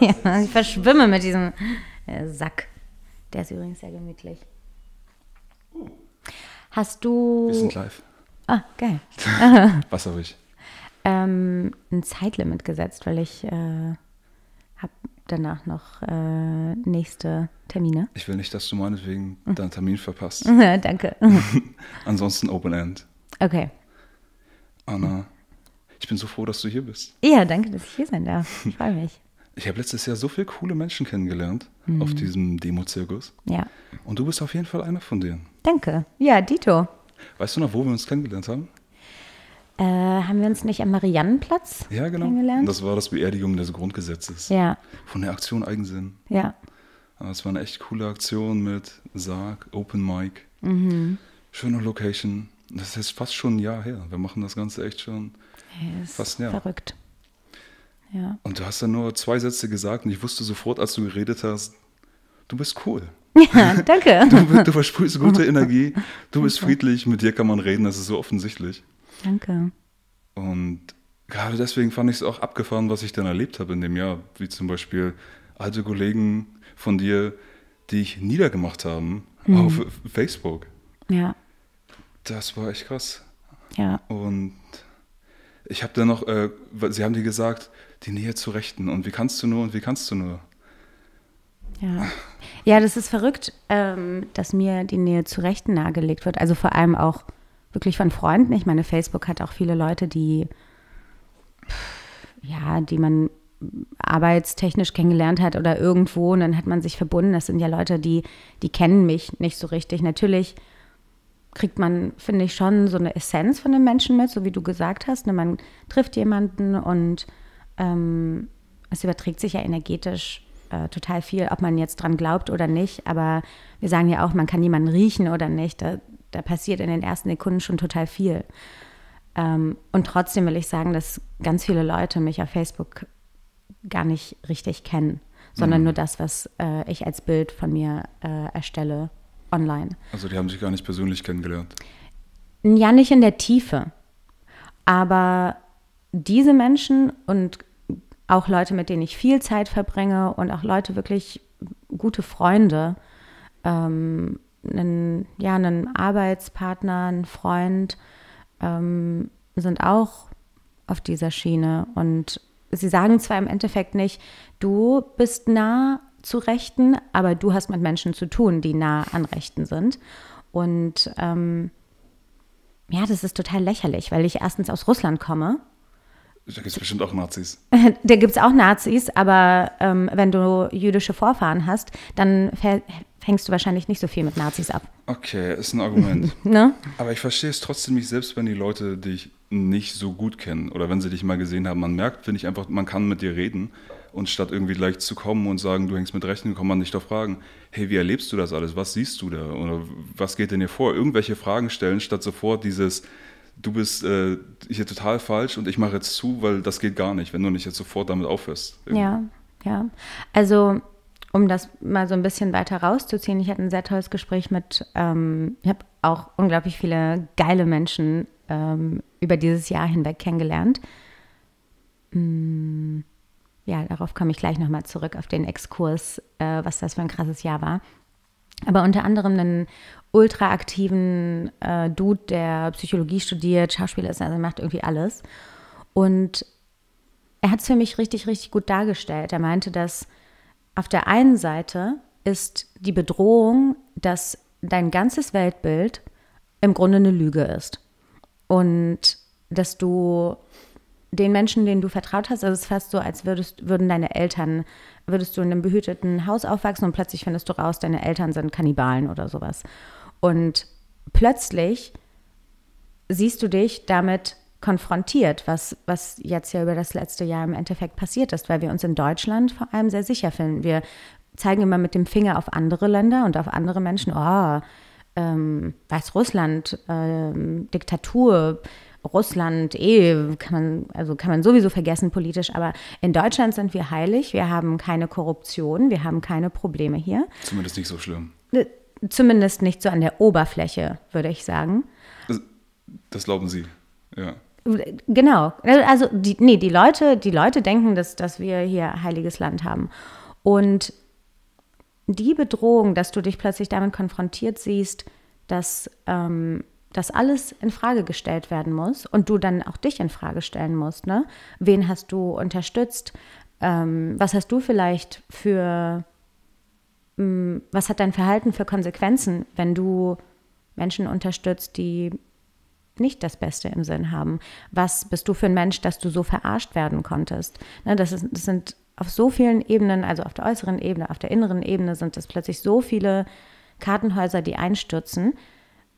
ja, ich verschwimme mit diesem äh, Sack. Der ist übrigens sehr gemütlich. Hast du. Wir sind live. Ah, geil. Was habe ich? Ähm, ein Zeitlimit gesetzt, weil ich äh, habe danach noch äh, nächste Termine. Ich will nicht, dass du meinetwegen deinen Termin verpasst. Danke. Ansonsten Open End. Okay. Anna, ich bin so froh, dass du hier bist. Ja, danke, dass ich hier sein darf. Ich freue mich. Ich habe letztes Jahr so viele coole Menschen kennengelernt auf diesem Demo-Zirkus. Ja. Und du bist auf jeden Fall einer von denen. Danke. Ja, Dito. Weißt du noch, wo wir uns kennengelernt haben? Äh, haben wir uns nicht am Mariannenplatz Ja, genau. kennengelernt? Das war das Beerdigung des Grundgesetzes. ja, Von der Aktion Eigensinn. ja. Aber Es war eine echt coole Aktion mit Sarg, Open Mic, Mhm. schöne Location. Das ist fast schon ein Jahr her. Wir machen das Ganze echt schon. Ist Fast ein Jahr. verrückt. Ja. Und du hast dann nur zwei Sätze gesagt und ich wusste sofort, als du geredet hast, du bist cool. ja, danke. Du, du versprühst gute Energie, du bist friedlich, mit dir kann man reden, das ist so offensichtlich. danke. Und gerade deswegen fand ich es auch abgefahren, was ich dann erlebt habe in dem Jahr. Wie zum Beispiel alte Kollegen von dir, die ich niedergemacht haben auf Facebook. Ja, Das war echt krass. ja. Und ich habe dann noch, äh, sie haben dir gesagt, die Nähe zu Rechten. Und wie kannst du nur und wie kannst du nur? Ja. ja, das ist verrückt, ähm, dass mir die Nähe zu Rechten nahegelegt wird. Also vor allem auch wirklich von Freunden. Ich meine, Facebook hat auch viele Leute, die, ja, die man arbeitstechnisch kennengelernt hat oder irgendwo und dann hat man sich verbunden. Das sind ja Leute, die, die kennen mich nicht so richtig. Natürlich kriegt man, finde ich, schon so eine Essenz von den Menschen mit, so wie du gesagt hast. Ne? Man trifft jemanden und ähm, es überträgt sich ja energetisch äh, total viel, ob man jetzt dran glaubt oder nicht. Aber wir sagen ja auch, man kann jemanden riechen oder nicht. Da, da passiert in den ersten Sekunden schon total viel. Ähm, und trotzdem will ich sagen, dass ganz viele Leute mich auf Facebook gar nicht richtig kennen, sondern nur das, was äh, ich als Bild von mir äh, erstelle online. Also die haben sich gar nicht persönlich kennengelernt. Ja, nicht in der Tiefe. Aber diese Menschen und auch Leute, mit denen ich viel Zeit verbringe und auch Leute wirklich gute Freunde, ähm, einen, ja, einen Arbeitspartner, einen Freund, ähm, sind auch auf dieser Schiene. Und sie sagen zwar im Endeffekt nicht, du bist nah zu Rechten, aber du hast mit Menschen zu tun, die nah an Rechten sind. Und ähm, ja, das ist total lächerlich, weil ich erstens aus Russland komme. Da gibt es bestimmt auch Nazis. Da gibt es auch Nazis, aber ähm, wenn du jüdische Vorfahren hast, dann fängst du wahrscheinlich nicht so viel mit Nazis ab. Okay, ist ein Argument. Ne? Aber ich verstehe es trotzdem nicht, selbst wenn die Leute dich nicht so gut kennen oder wenn sie dich mal gesehen haben. Man merkt, finde ich einfach, man kann mit dir reden und statt irgendwie gleich zu kommen und sagen, du hängst mit Rechten, kann man dich doch fragen, hey, wie erlebst du das alles? Was siehst du da? Oder was geht denn dir vor? Irgendwelche Fragen stellen, statt sofort dieses, du bist äh, hier total falsch und ich mache jetzt zu, weil das geht gar nicht, wenn du nicht jetzt sofort damit aufhörst. Ja, ja. Also, um das mal so ein bisschen weiter rauszuziehen, ich hatte ein sehr tolles Gespräch mit, ähm, ich habe auch unglaublich viele geile Menschen ähm, über dieses Jahr hinweg kennengelernt. Mm, ja, darauf komme ich gleich nochmal zurück, auf den Exkurs, äh, was das für ein krasses Jahr war. Aber unter anderem einen ultra aktiven äh, Dude, der Psychologie studiert, Schauspieler ist, also macht irgendwie alles. Und er hat es für mich richtig, richtig gut dargestellt. Er meinte, dass auf der einen Seite ist die Bedrohung, dass dein ganzes Weltbild im Grunde eine Lüge ist. Und dass du den Menschen, denen du vertraut hast, also es ist fast so, als würdest, würden deine Eltern, würdest du in einem behüteten Haus aufwachsen und plötzlich findest du raus, deine Eltern sind Kannibalen oder sowas. Und plötzlich siehst du dich damit konfrontiert, was, was jetzt ja über das letzte Jahr im Endeffekt passiert ist, weil wir uns in Deutschland vor allem sehr sicher finden. Wir zeigen immer mit dem Finger auf andere Länder und auf andere Menschen, oh, ähm, Weißrussland, ähm, Diktatur, Russland, eh, kann man, also kann man sowieso vergessen politisch, aber in Deutschland sind wir heilig, wir haben keine Korruption, wir haben keine Probleme hier. Zumindest nicht so schlimm. Zumindest nicht so an der Oberfläche, würde ich sagen. Das, das glauben sie, ja. Genau. Also die, nee, die Leute, die Leute denken, dass, dass wir hier heiliges Land haben. Und die Bedrohung, dass du dich plötzlich damit konfrontiert siehst, dass ähm, das alles in Frage gestellt werden muss und du dann auch dich in Frage stellen musst. Ne? Wen hast du unterstützt? Ähm, was hast du vielleicht für, was hat dein Verhalten für Konsequenzen, wenn du Menschen unterstützt, die nicht das Beste im Sinn haben? Was bist du für ein Mensch, dass du so verarscht werden konntest? Ne, das, ist, das sind auf so vielen Ebenen, also auf der äußeren Ebene, auf der inneren Ebene sind es plötzlich so viele Kartenhäuser, die einstürzen,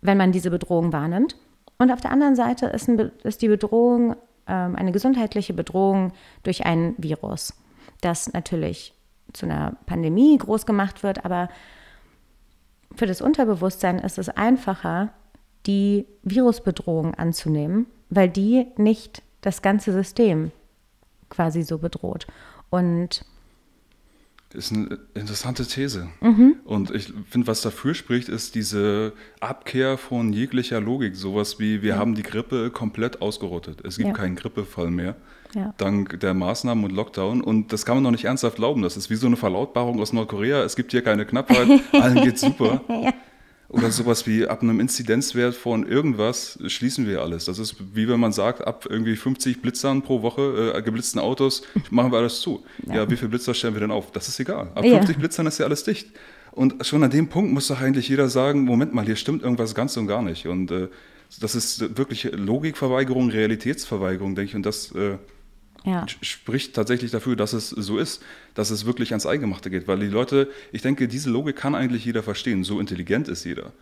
wenn man diese Bedrohung wahrnimmt. Und auf der anderen Seite ist, ein, ist die Bedrohung ähm, eine gesundheitliche Bedrohung durch ein Virus, das natürlich zu einer Pandemie groß gemacht wird, aber für das Unterbewusstsein ist es einfacher, die Virusbedrohung anzunehmen, weil die nicht das ganze System quasi so bedroht. Und ist eine interessante These. Mhm. Und ich finde, was dafür spricht, ist diese Abkehr von jeglicher Logik. Sowas wie, wir ja. haben die Grippe komplett ausgerottet. Es gibt ja. keinen Grippefall mehr. Ja. Dank der Maßnahmen und Lockdown. Und das kann man noch nicht ernsthaft glauben. Das ist wie so eine Verlautbarung aus Nordkorea. Es gibt hier keine Knappheit, allen geht's super. Oder sowas wie ab einem Inzidenzwert von irgendwas schließen wir alles. Das ist wie wenn man sagt, ab irgendwie 50 Blitzern pro Woche, äh, geblitzten Autos, machen wir alles zu. Ja. ja. wie viele Blitzer stellen wir denn auf? Das ist egal. Ab 50 ja. Blitzern ist ja alles dicht. Und schon an dem Punkt muss doch eigentlich jeder sagen, Moment mal, hier stimmt irgendwas ganz und gar nicht. Und äh, das ist wirklich Logikverweigerung, Realitätsverweigerung, denke ich. Und das äh, ja. spricht tatsächlich dafür, dass es so ist, dass es wirklich ans Eingemachte geht. Weil die Leute, ich denke, diese Logik kann eigentlich jeder verstehen. So intelligent ist jeder.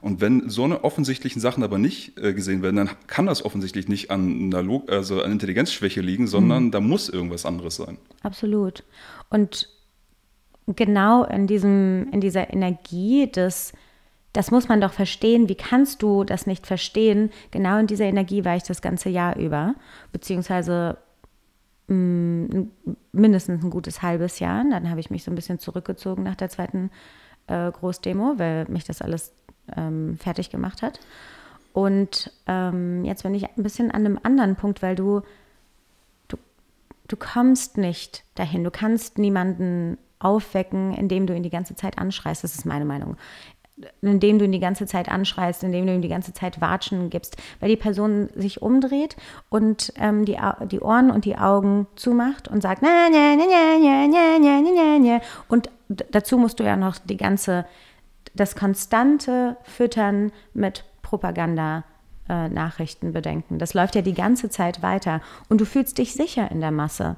Und wenn so eine offensichtlichen Sachen aber nicht äh, gesehen werden, dann kann das offensichtlich nicht an einer Log also an Intelligenzschwäche liegen, sondern mhm. da muss irgendwas anderes sein. Absolut. Und genau in diesem, in dieser Energie des das muss man doch verstehen. Wie kannst du das nicht verstehen? Genau in dieser Energie war ich das ganze Jahr über, beziehungsweise mindestens ein gutes halbes Jahr. Dann habe ich mich so ein bisschen zurückgezogen nach der zweiten äh, Großdemo, weil mich das alles ähm, fertig gemacht hat. Und ähm, jetzt bin ich ein bisschen an einem anderen Punkt, weil du, du, du kommst nicht dahin. Du kannst niemanden aufwecken, indem du ihn die ganze Zeit anschreist. Das ist meine Meinung indem du ihn die ganze Zeit anschreist, indem du ihm die ganze Zeit Watschen gibst, weil die Person sich umdreht und ähm, die, die Ohren und die Augen zumacht und sagt, na, na, na, na, na, na, na, na, und dazu musst du ja noch die ganze, das konstante Füttern mit Propaganda äh, Nachrichten bedenken. Das läuft ja die ganze Zeit weiter und du fühlst dich sicher in der Masse.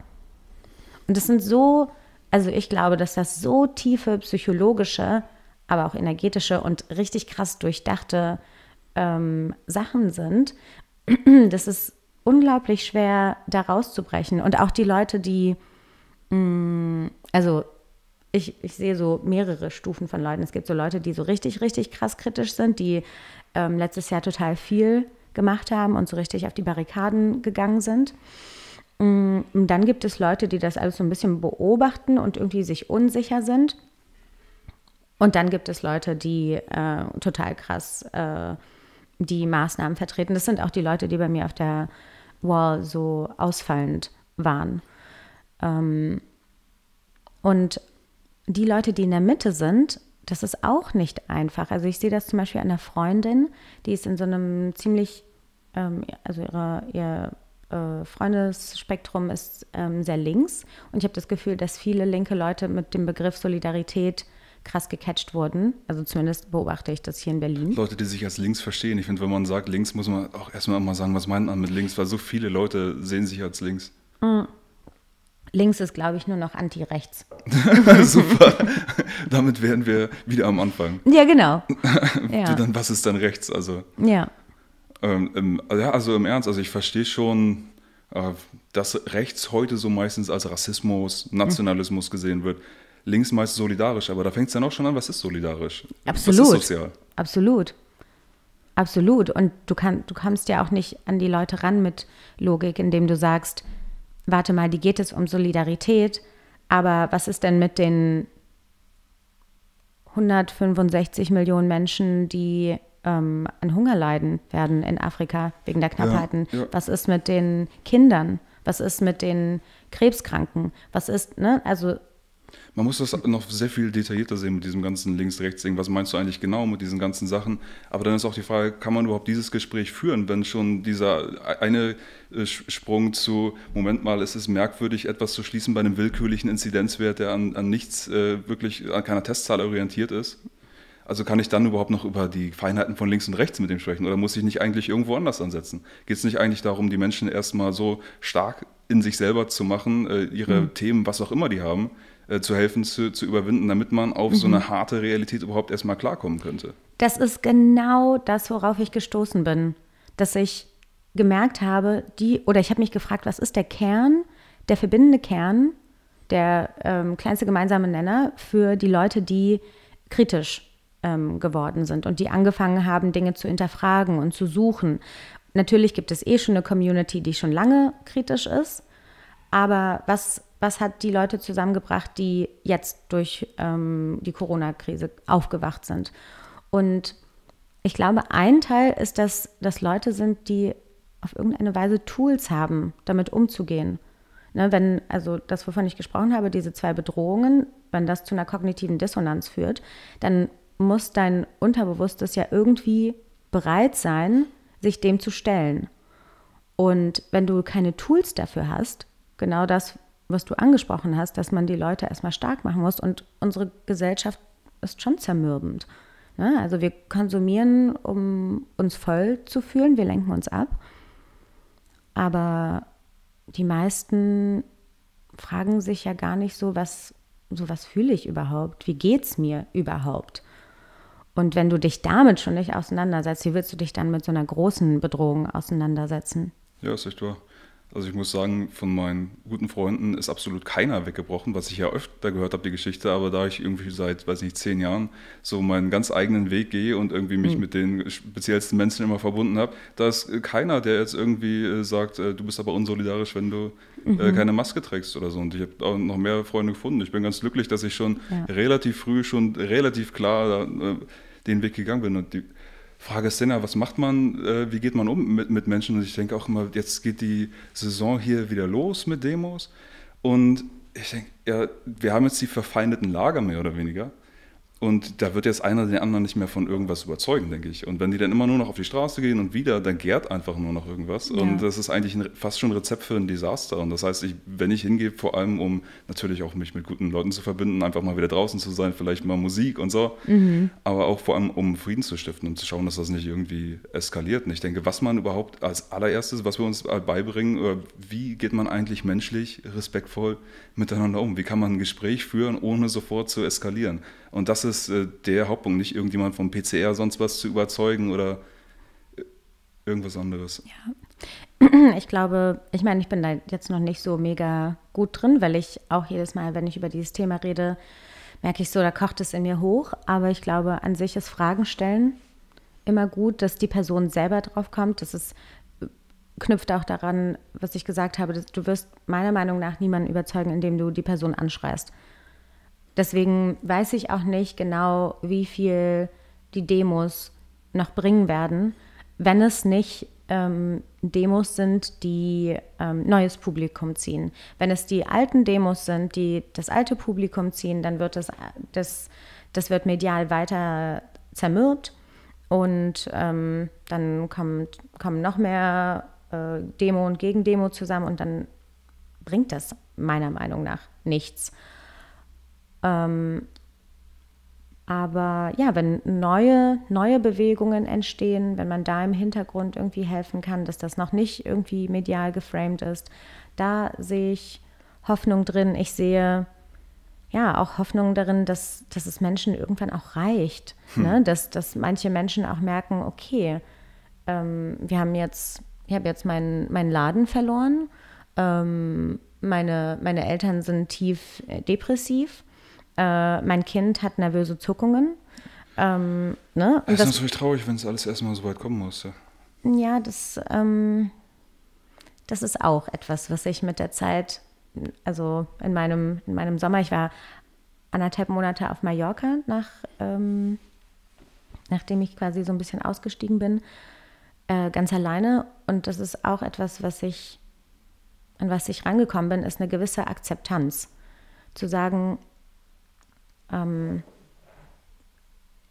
Und das sind so, also ich glaube, dass das so tiefe psychologische aber auch energetische und richtig krass durchdachte ähm, Sachen sind, das ist unglaublich schwer, da rauszubrechen. Und auch die Leute, die, mh, mm, also ich, ich sehe so mehrere Stufen von Leuten. Es gibt so Leute, die so richtig, richtig krass kritisch sind, die ähm, letztes Jahr total viel gemacht haben und so richtig auf die Barrikaden gegangen sind. Mm, und dann gibt es Leute, die das alles so ein bisschen beobachten und irgendwie sich unsicher sind und dann gibt es Leute, die äh, total krass äh, die Maßnahmen vertreten. Das sind auch die Leute, die bei mir auf der Wall so ausfallend waren. Ähm, und die Leute, die in der Mitte sind, das ist auch nicht einfach. Also ich sehe das zum Beispiel an einer Freundin, die ist in so einem ziemlich, ähm, also ihre, ihr äh, Freundesspektrum ist ähm, sehr links. Und ich habe das Gefühl, dass viele linke Leute mit dem Begriff Solidarität krass gecatcht wurden. Also zumindest beobachte ich das hier in Berlin. Leute, die sich als links verstehen. Ich finde, wenn man sagt links, muss man auch erstmal mal sagen, was meint man mit links, weil so viele Leute sehen sich als links. Mhm. Links ist, glaube ich, nur noch anti-rechts. Super. Damit wären wir wieder am Anfang. Ja, genau. ja. Dann, was ist dann rechts? Also, ja. Ähm, im, ja, also im Ernst, also ich verstehe schon, äh, dass rechts heute so meistens als Rassismus, Nationalismus gesehen wird links meist solidarisch, aber da fängt es dann auch schon an, was ist solidarisch? Absolut. Was ist sozial? Absolut. Absolut. Und du, kann, du kommst ja auch nicht an die Leute ran mit Logik, indem du sagst, warte mal, die geht es um Solidarität, aber was ist denn mit den 165 Millionen Menschen, die ähm, an Hunger leiden werden in Afrika wegen der Knappheiten? Ja, ja. Was ist mit den Kindern? Was ist mit den Krebskranken? Was ist, ne? Also Man muss das noch sehr viel detaillierter sehen mit diesem ganzen Links-Rechts-Ding. Was meinst du eigentlich genau mit diesen ganzen Sachen? Aber dann ist auch die Frage, kann man überhaupt dieses Gespräch führen, wenn schon dieser eine äh, Sprung zu, Moment mal, es ist merkwürdig, etwas zu schließen bei einem willkürlichen Inzidenzwert, der an, an nichts äh, wirklich, an keiner Testzahl orientiert ist? Also kann ich dann überhaupt noch über die Feinheiten von links und rechts mit dem sprechen oder muss ich nicht eigentlich irgendwo anders ansetzen? Geht es nicht eigentlich darum, die Menschen erstmal so stark in sich selber zu machen, äh, ihre mhm. Themen, was auch immer die haben, äh, zu helfen, zu, zu überwinden, damit man auf mhm. so eine harte Realität überhaupt erstmal klarkommen könnte? Das ist genau das, worauf ich gestoßen bin. Dass ich gemerkt habe, die, oder ich habe mich gefragt, was ist der Kern, der verbindende Kern, der ähm, kleinste gemeinsame Nenner für die Leute, die kritisch ähm, geworden sind und die angefangen haben, Dinge zu hinterfragen und zu suchen. Natürlich gibt es eh schon eine Community, die schon lange kritisch ist, aber was, was hat die Leute zusammengebracht, die jetzt durch ähm, die Corona-Krise aufgewacht sind? Und ich glaube, ein Teil ist, dass das Leute sind, die auf irgendeine Weise Tools haben, damit umzugehen. Ne, wenn, also das, wovon ich gesprochen habe, diese zwei Bedrohungen, wenn das zu einer kognitiven Dissonanz führt, dann muss dein Unterbewusstes ja irgendwie bereit sein, sich dem zu stellen. Und wenn du keine Tools dafür hast, genau das, was du angesprochen hast, dass man die Leute erstmal stark machen muss und unsere Gesellschaft ist schon zermürbend. Ne? Also wir konsumieren, um uns voll zu fühlen, wir lenken uns ab. Aber die meisten fragen sich ja gar nicht so, was, so was fühle ich überhaupt? Wie geht es mir überhaupt? Und wenn du dich damit schon nicht auseinandersetzt, wie willst du dich dann mit so einer großen Bedrohung auseinandersetzen? Ja, ist echt wahr. Also ich muss sagen, von meinen guten Freunden ist absolut keiner weggebrochen, was ich ja öfter gehört habe, die Geschichte, aber da ich irgendwie seit, weiß nicht, zehn Jahren so meinen ganz eigenen Weg gehe und irgendwie mich mhm. mit den speziellsten Menschen immer verbunden habe, da ist keiner, der jetzt irgendwie äh, sagt, äh, du bist aber unsolidarisch, wenn du äh, mhm. keine Maske trägst oder so. Und ich habe auch noch mehr Freunde gefunden. Ich bin ganz glücklich, dass ich schon ja. relativ früh, schon relativ klar den Weg gegangen bin. Und die, Frage ist ja, was macht man, äh, wie geht man um mit, mit Menschen? Und ich denke auch immer, jetzt geht die Saison hier wieder los mit Demos. Und ich denke, ja, wir haben jetzt die verfeindeten Lager mehr oder weniger. Und da wird jetzt einer den anderen nicht mehr von irgendwas überzeugen, denke ich. Und wenn die dann immer nur noch auf die Straße gehen und wieder, dann gärt einfach nur noch irgendwas. Ja. Und das ist eigentlich ein, fast schon ein Rezept für ein Desaster. Und das heißt, ich, wenn ich hingehe, vor allem um natürlich auch mich mit guten Leuten zu verbinden, einfach mal wieder draußen zu sein, vielleicht mal Musik und so, mhm. aber auch vor allem um Frieden zu stiften und zu schauen, dass das nicht irgendwie eskaliert. Und ich denke, was man überhaupt als allererstes, was wir uns beibringen, oder wie geht man eigentlich menschlich, respektvoll miteinander um? Wie kann man ein Gespräch führen, ohne sofort zu eskalieren? Und das ist äh, der Hauptpunkt, nicht irgendjemand vom PCR sonst was zu überzeugen oder äh, irgendwas anderes. Ja. Ich glaube, ich meine, ich bin da jetzt noch nicht so mega gut drin, weil ich auch jedes Mal, wenn ich über dieses Thema rede, merke ich so, da kocht es in mir hoch. Aber ich glaube, an sich ist Fragen stellen immer gut, dass die Person selber drauf kommt. Das ist, knüpft auch daran, was ich gesagt habe, du wirst meiner Meinung nach niemanden überzeugen, indem du die Person anschreist. Deswegen weiß ich auch nicht genau, wie viel die Demos noch bringen werden, wenn es nicht ähm, Demos sind, die ähm, neues Publikum ziehen. Wenn es die alten Demos sind, die das alte Publikum ziehen, dann wird das, das, das wird medial weiter zermürbt und ähm, dann kommt, kommen noch mehr äh, Demo und Gegendemo zusammen und dann bringt das meiner Meinung nach nichts. Ähm, aber ja, wenn neue, neue Bewegungen entstehen, wenn man da im Hintergrund irgendwie helfen kann, dass das noch nicht irgendwie medial geframed ist, da sehe ich Hoffnung drin. Ich sehe ja auch Hoffnung darin, dass, dass es Menschen irgendwann auch reicht. Hm. Ne? Dass, dass manche Menschen auch merken, okay, ähm, wir haben jetzt, ich habe jetzt meinen, meinen Laden verloren, ähm, meine, meine Eltern sind tief äh, depressiv äh, mein Kind hat nervöse Zuckungen. Ähm, ne? Und das ist natürlich traurig, wenn es alles erstmal so weit kommen musste. Ja, das, ähm, das ist auch etwas, was ich mit der Zeit, also in meinem, in meinem Sommer, ich war anderthalb Monate auf Mallorca nach, ähm, nachdem ich quasi so ein bisschen ausgestiegen bin, äh, ganz alleine. Und das ist auch etwas, was ich, an was ich rangekommen bin, ist eine gewisse Akzeptanz. Zu sagen, ähm,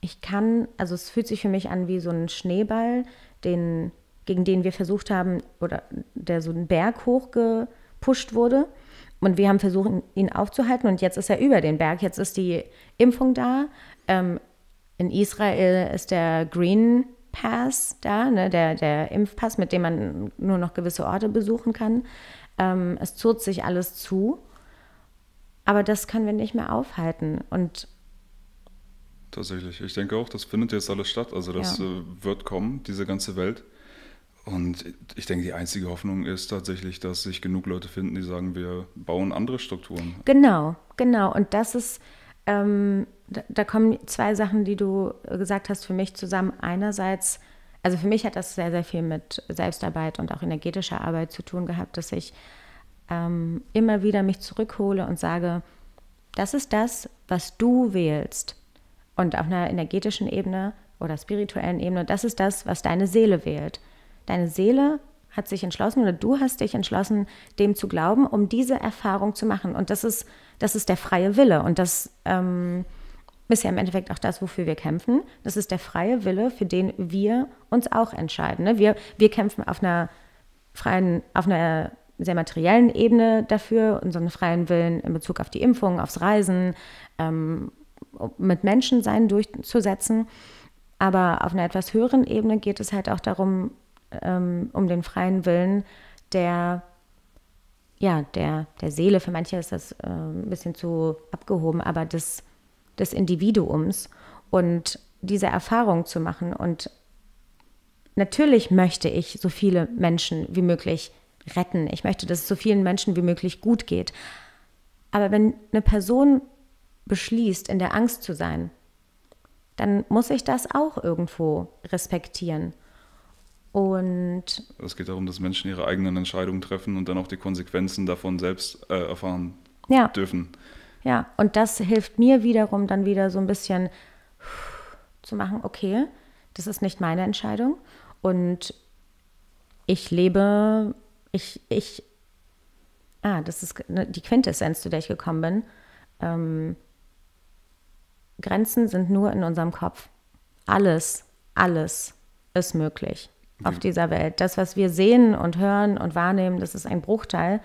ich kann, also es fühlt sich für mich an wie so ein Schneeball, den, gegen den wir versucht haben, oder der so einen Berg hochgepusht wurde. Und wir haben versucht, ihn aufzuhalten und jetzt ist er über den Berg. Jetzt ist die Impfung da. Ähm, in Israel ist der Green Pass da, ne, der, der Impfpass, mit dem man nur noch gewisse Orte besuchen kann. Ähm, es zurrt sich alles zu. Aber das können wir nicht mehr aufhalten. Und Tatsächlich. Ich denke auch, das findet jetzt alles statt. Also das ja. Äh, wird kommen, diese ganze Welt. Und ich denke, die einzige Hoffnung ist tatsächlich, dass sich genug Leute finden, die sagen, wir bauen andere Strukturen. Genau, genau. Und das ist, ähm, da, da, kommen zwei Sachen, die du gesagt hast, für mich zusammen. Einerseits, also für mich hat das sehr, sehr viel mit Selbstarbeit und auch energetischer Arbeit zu tun gehabt, dass ich ähm, immer wieder mich zurückhole und sage, das ist das, was du wählst und auf einer energetischen Ebene oder spirituellen Ebene, das ist das, was deine Seele wählt. Deine Seele hat sich entschlossen oder du hast dich entschlossen, dem zu glauben, um diese Erfahrung zu machen. Und das ist, das ist der freie Wille. Und das ähm, ist ja im Endeffekt auch das, wofür wir kämpfen. Das ist der freie Wille, für den wir uns auch entscheiden. Ne? Wir, wir kämpfen auf einer freien, auf einer sehr materiellen Ebene dafür, unseren freien Willen in Bezug auf die Impfung, aufs Reisen, ähm, mit Menschensein durchzusetzen. Aber auf einer etwas höheren Ebene geht es halt auch darum, ähm, um den freien Willen der, ja, der, der Seele. Für manche ist das äh, ein bisschen zu abgehoben, aber des, des Individuums und diese Erfahrung zu machen. Und natürlich möchte ich so viele Menschen wie möglich retten. Ich möchte, dass es so vielen Menschen wie möglich gut geht. Aber wenn eine Person beschließt, in der Angst zu sein, dann muss ich das auch irgendwo respektieren. Und es geht darum, dass Menschen ihre eigenen Entscheidungen treffen und dann auch die Konsequenzen davon selbst äh, erfahren ja. dürfen. Ja, und das hilft mir wiederum dann wieder so ein bisschen zu machen, okay, das ist nicht meine Entscheidung und ich lebe, ich, ich, ah, das ist die Quintessenz, zu der ich gekommen bin. Ähm, Grenzen sind nur in unserem Kopf. Alles, alles ist möglich auf dieser Welt. Das, was wir sehen und hören und wahrnehmen, das ist ein Bruchteil.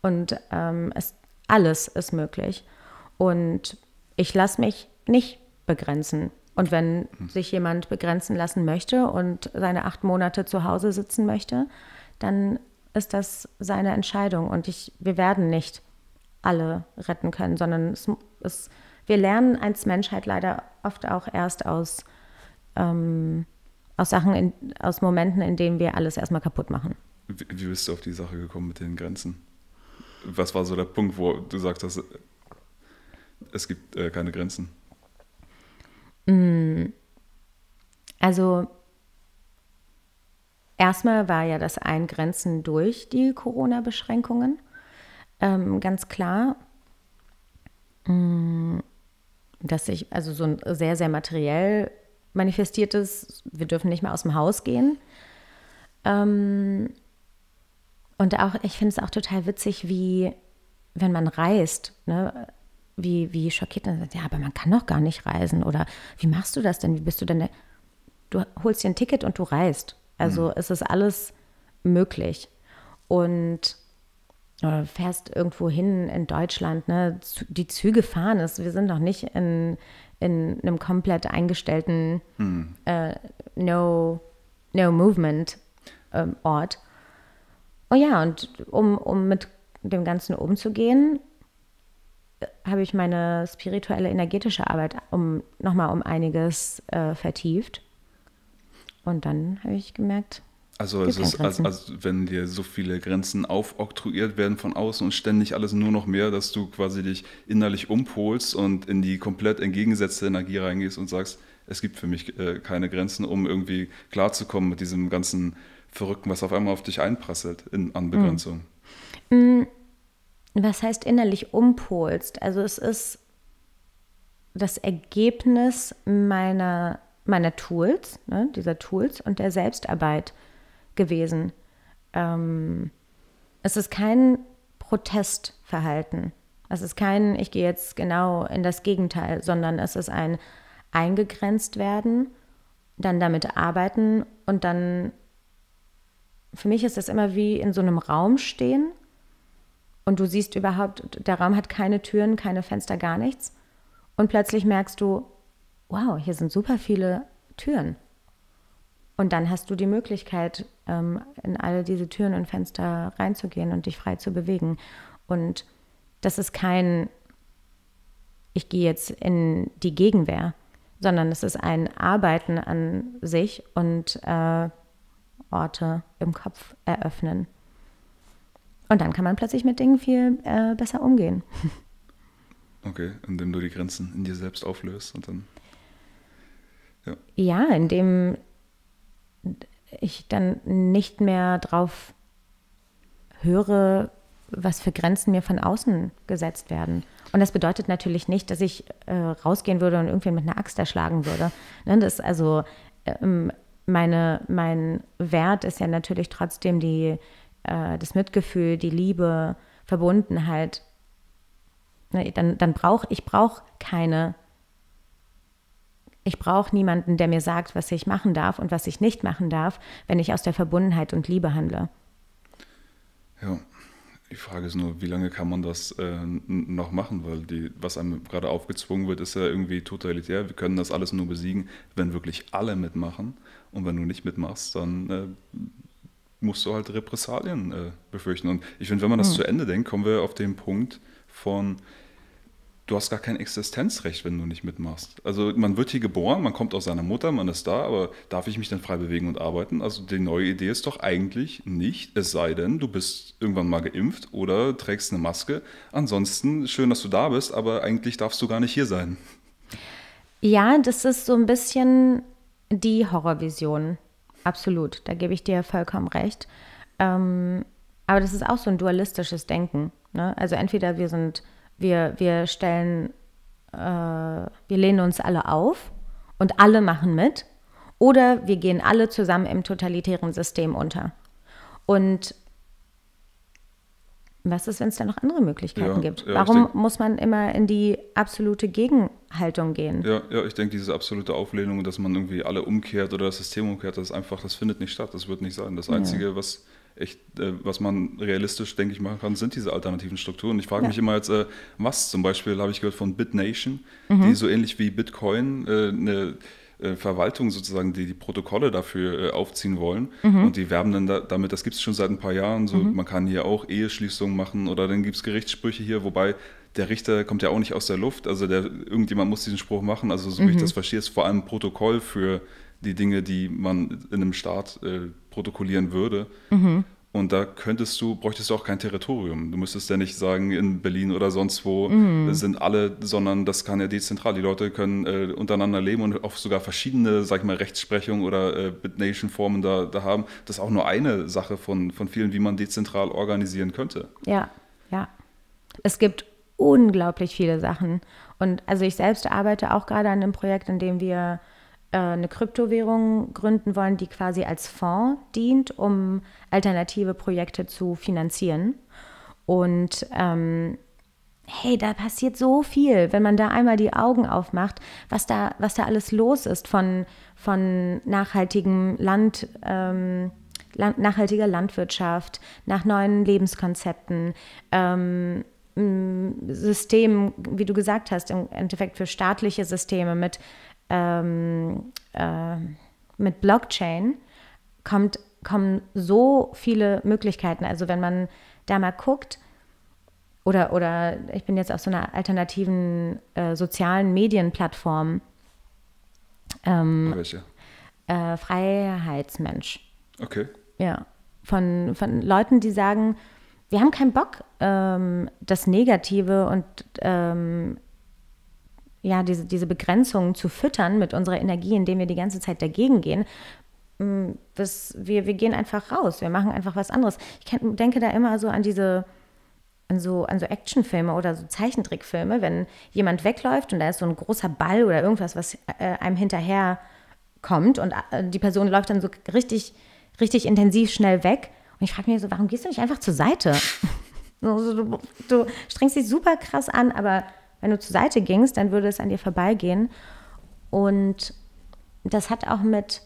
Und ähm, es, alles ist möglich. Und ich lasse mich nicht begrenzen. Und wenn hm. sich jemand begrenzen lassen möchte und seine acht Monate zu Hause sitzen möchte, dann ist das seine Entscheidung. Und ich, wir werden nicht alle retten können, sondern es, es wir lernen als Menschheit leider oft auch erst aus, ähm, aus Sachen, in, aus Momenten, in denen wir alles erstmal kaputt machen. Wie, wie bist du auf die Sache gekommen mit den Grenzen? Was war so der Punkt, wo du sagst, dass es gibt äh, keine Grenzen? Mm. Also erstmal war ja das Eingrenzen durch die Corona-Beschränkungen ähm, ganz klar. Mm dass sich also so ein sehr, sehr materiell manifestiertes, wir dürfen nicht mehr aus dem Haus gehen. Ähm, und auch, ich finde es auch total witzig, wie, wenn man reist, ne, wie, wie schockiert man sagt, ja, aber man kann doch gar nicht reisen. Oder wie machst du das denn? Wie bist du denn? Du holst dir ein Ticket und du reist. Also mhm. es ist alles möglich. Und oder fährst irgendwo hin in Deutschland, ne, die Züge fahren ist, wir sind noch nicht in, in einem komplett eingestellten hm. äh, No, no Movement ähm, Ort. Oh ja, und um, um mit dem Ganzen umzugehen, habe ich meine spirituelle, energetische Arbeit um, nochmal um einiges äh, vertieft. Und dann habe ich gemerkt, also, es ist, also, also, wenn dir so viele Grenzen aufoktroyiert werden von außen und ständig alles nur noch mehr, dass du quasi dich innerlich umpolst und in die komplett entgegengesetzte Energie reingehst und sagst, es gibt für mich äh, keine Grenzen, um irgendwie klarzukommen mit diesem ganzen Verrückten, was auf einmal auf dich einprasselt in, an Begrenzung. Mhm. Was heißt innerlich umpolst? Also es ist das Ergebnis meiner meiner Tools, ne, dieser Tools und der Selbstarbeit gewesen. Ähm, es ist kein Protestverhalten. Es ist kein, ich gehe jetzt genau in das Gegenteil, sondern es ist ein eingegrenzt werden, dann damit arbeiten und dann, für mich ist das immer wie in so einem Raum stehen und du siehst überhaupt, der Raum hat keine Türen, keine Fenster, gar nichts. Und plötzlich merkst du, wow, hier sind super viele Türen. Und dann hast du die Möglichkeit, ähm, in alle diese Türen und Fenster reinzugehen und dich frei zu bewegen. Und das ist kein, ich gehe jetzt in die Gegenwehr, sondern es ist ein Arbeiten an sich und äh, Orte im Kopf eröffnen. Und dann kann man plötzlich mit Dingen viel äh, besser umgehen. Okay, indem du die Grenzen in dir selbst auflöst und dann. Ja, ja indem ich dann nicht mehr drauf höre, was für Grenzen mir von außen gesetzt werden. Und das bedeutet natürlich nicht, dass ich äh, rausgehen würde und irgendwen mit einer Axt erschlagen würde. Ne, das also ähm, meine, mein Wert ist ja natürlich trotzdem die, äh, das Mitgefühl, die Liebe, Verbundenheit. Ne, dann, dann brauche ich brauche keine ich brauche niemanden, der mir sagt, was ich machen darf und was ich nicht machen darf, wenn ich aus der Verbundenheit und Liebe handle. Ja, die Frage ist nur, wie lange kann man das äh, noch machen? Weil die, was einem gerade aufgezwungen wird, ist ja irgendwie totalitär. Wir können das alles nur besiegen, wenn wirklich alle mitmachen. Und wenn du nicht mitmachst, dann äh, musst du halt Repressalien äh, befürchten. Und ich finde, wenn man das mhm. zu Ende denkt, kommen wir auf den Punkt von, du hast gar kein Existenzrecht, wenn du nicht mitmachst. Also man wird hier geboren, man kommt aus seiner Mutter, man ist da, aber darf ich mich dann frei bewegen und arbeiten? Also die neue Idee ist doch eigentlich nicht, es sei denn, du bist irgendwann mal geimpft oder trägst eine Maske. Ansonsten schön, dass du da bist, aber eigentlich darfst du gar nicht hier sein. Ja, das ist so ein bisschen die Horrorvision. Absolut, da gebe ich dir vollkommen recht. Ähm, aber das ist auch so ein dualistisches Denken. Ne? Also entweder wir sind wir, wir stellen, äh, wir lehnen uns alle auf und alle machen mit oder wir gehen alle zusammen im totalitären System unter. Und was ist, wenn es da noch andere Möglichkeiten ja, gibt? Ja, Warum denk, muss man immer in die absolute Gegenhaltung gehen? Ja, ja ich denke, diese absolute Auflehnung, dass man irgendwie alle umkehrt oder das System umkehrt, das ist einfach, das findet nicht statt. Das wird nicht sein. Das Einzige, was echt, äh, was man realistisch, denke ich, machen kann, sind diese alternativen Strukturen. Ich frage ja. mich immer jetzt, äh, was zum Beispiel habe ich gehört von BitNation, mhm. die so ähnlich wie Bitcoin äh, eine äh, Verwaltung sozusagen, die die Protokolle dafür äh, aufziehen wollen. Mhm. Und die werben dann da, damit, das gibt es schon seit ein paar Jahren, so mhm. man kann hier auch Eheschließungen machen oder dann gibt es Gerichtssprüche hier, wobei der Richter kommt ja auch nicht aus der Luft, also der, irgendjemand muss diesen Spruch machen, also so wie ich mhm. das verstehe, ist vor allem ein Protokoll für die Dinge, die man in einem Staat äh, protokollieren würde. Mhm. Und da könntest du, bräuchtest du auch kein Territorium. Du müsstest ja nicht sagen, in Berlin oder sonst wo mhm. sind alle, sondern das kann ja dezentral. Die Leute können äh, untereinander leben und auch sogar verschiedene, sag ich mal, Rechtsprechung oder äh, Bit-Nation-Formen da, da haben. Das ist auch nur eine Sache von, von vielen, wie man dezentral organisieren könnte. Ja, ja. Es gibt unglaublich viele Sachen. Und also ich selbst arbeite auch gerade an einem Projekt, in dem wir eine Kryptowährung gründen wollen, die quasi als Fonds dient, um alternative Projekte zu finanzieren. Und ähm, hey, da passiert so viel, wenn man da einmal die Augen aufmacht, was da, was da alles los ist von, von nachhaltigem Land. Ähm, nachhaltiger Landwirtschaft, nach neuen Lebenskonzepten, ähm, Systemen, wie du gesagt hast, im Endeffekt für staatliche Systeme mit ähm, äh, mit Blockchain kommt, kommen so viele Möglichkeiten. Also wenn man da mal guckt, oder, oder ich bin jetzt auf so einer alternativen äh, sozialen Medienplattform. Ähm, Welche? Äh, Freiheitsmensch. Okay. Ja. Von, von Leuten, die sagen, wir haben keinen Bock, ähm, das Negative und ähm, ja, diese, diese Begrenzungen zu füttern mit unserer Energie, indem wir die ganze Zeit dagegen gehen. Mm, das, wir, wir gehen einfach raus, wir machen einfach was anderes. Ich denke da immer so an diese, an so, an so Actionfilme oder so Zeichentrickfilme, wenn jemand wegläuft und da ist so ein großer Ball oder irgendwas, was äh, einem hinterher kommt und äh, die Person läuft dann so richtig, richtig intensiv schnell weg. Und ich frage mich so, warum gehst du nicht einfach zur Seite? so, du, du strengst dich super krass an, aber wenn du zur Seite gingst, dann würde es an dir vorbeigehen. Und das hat auch mit,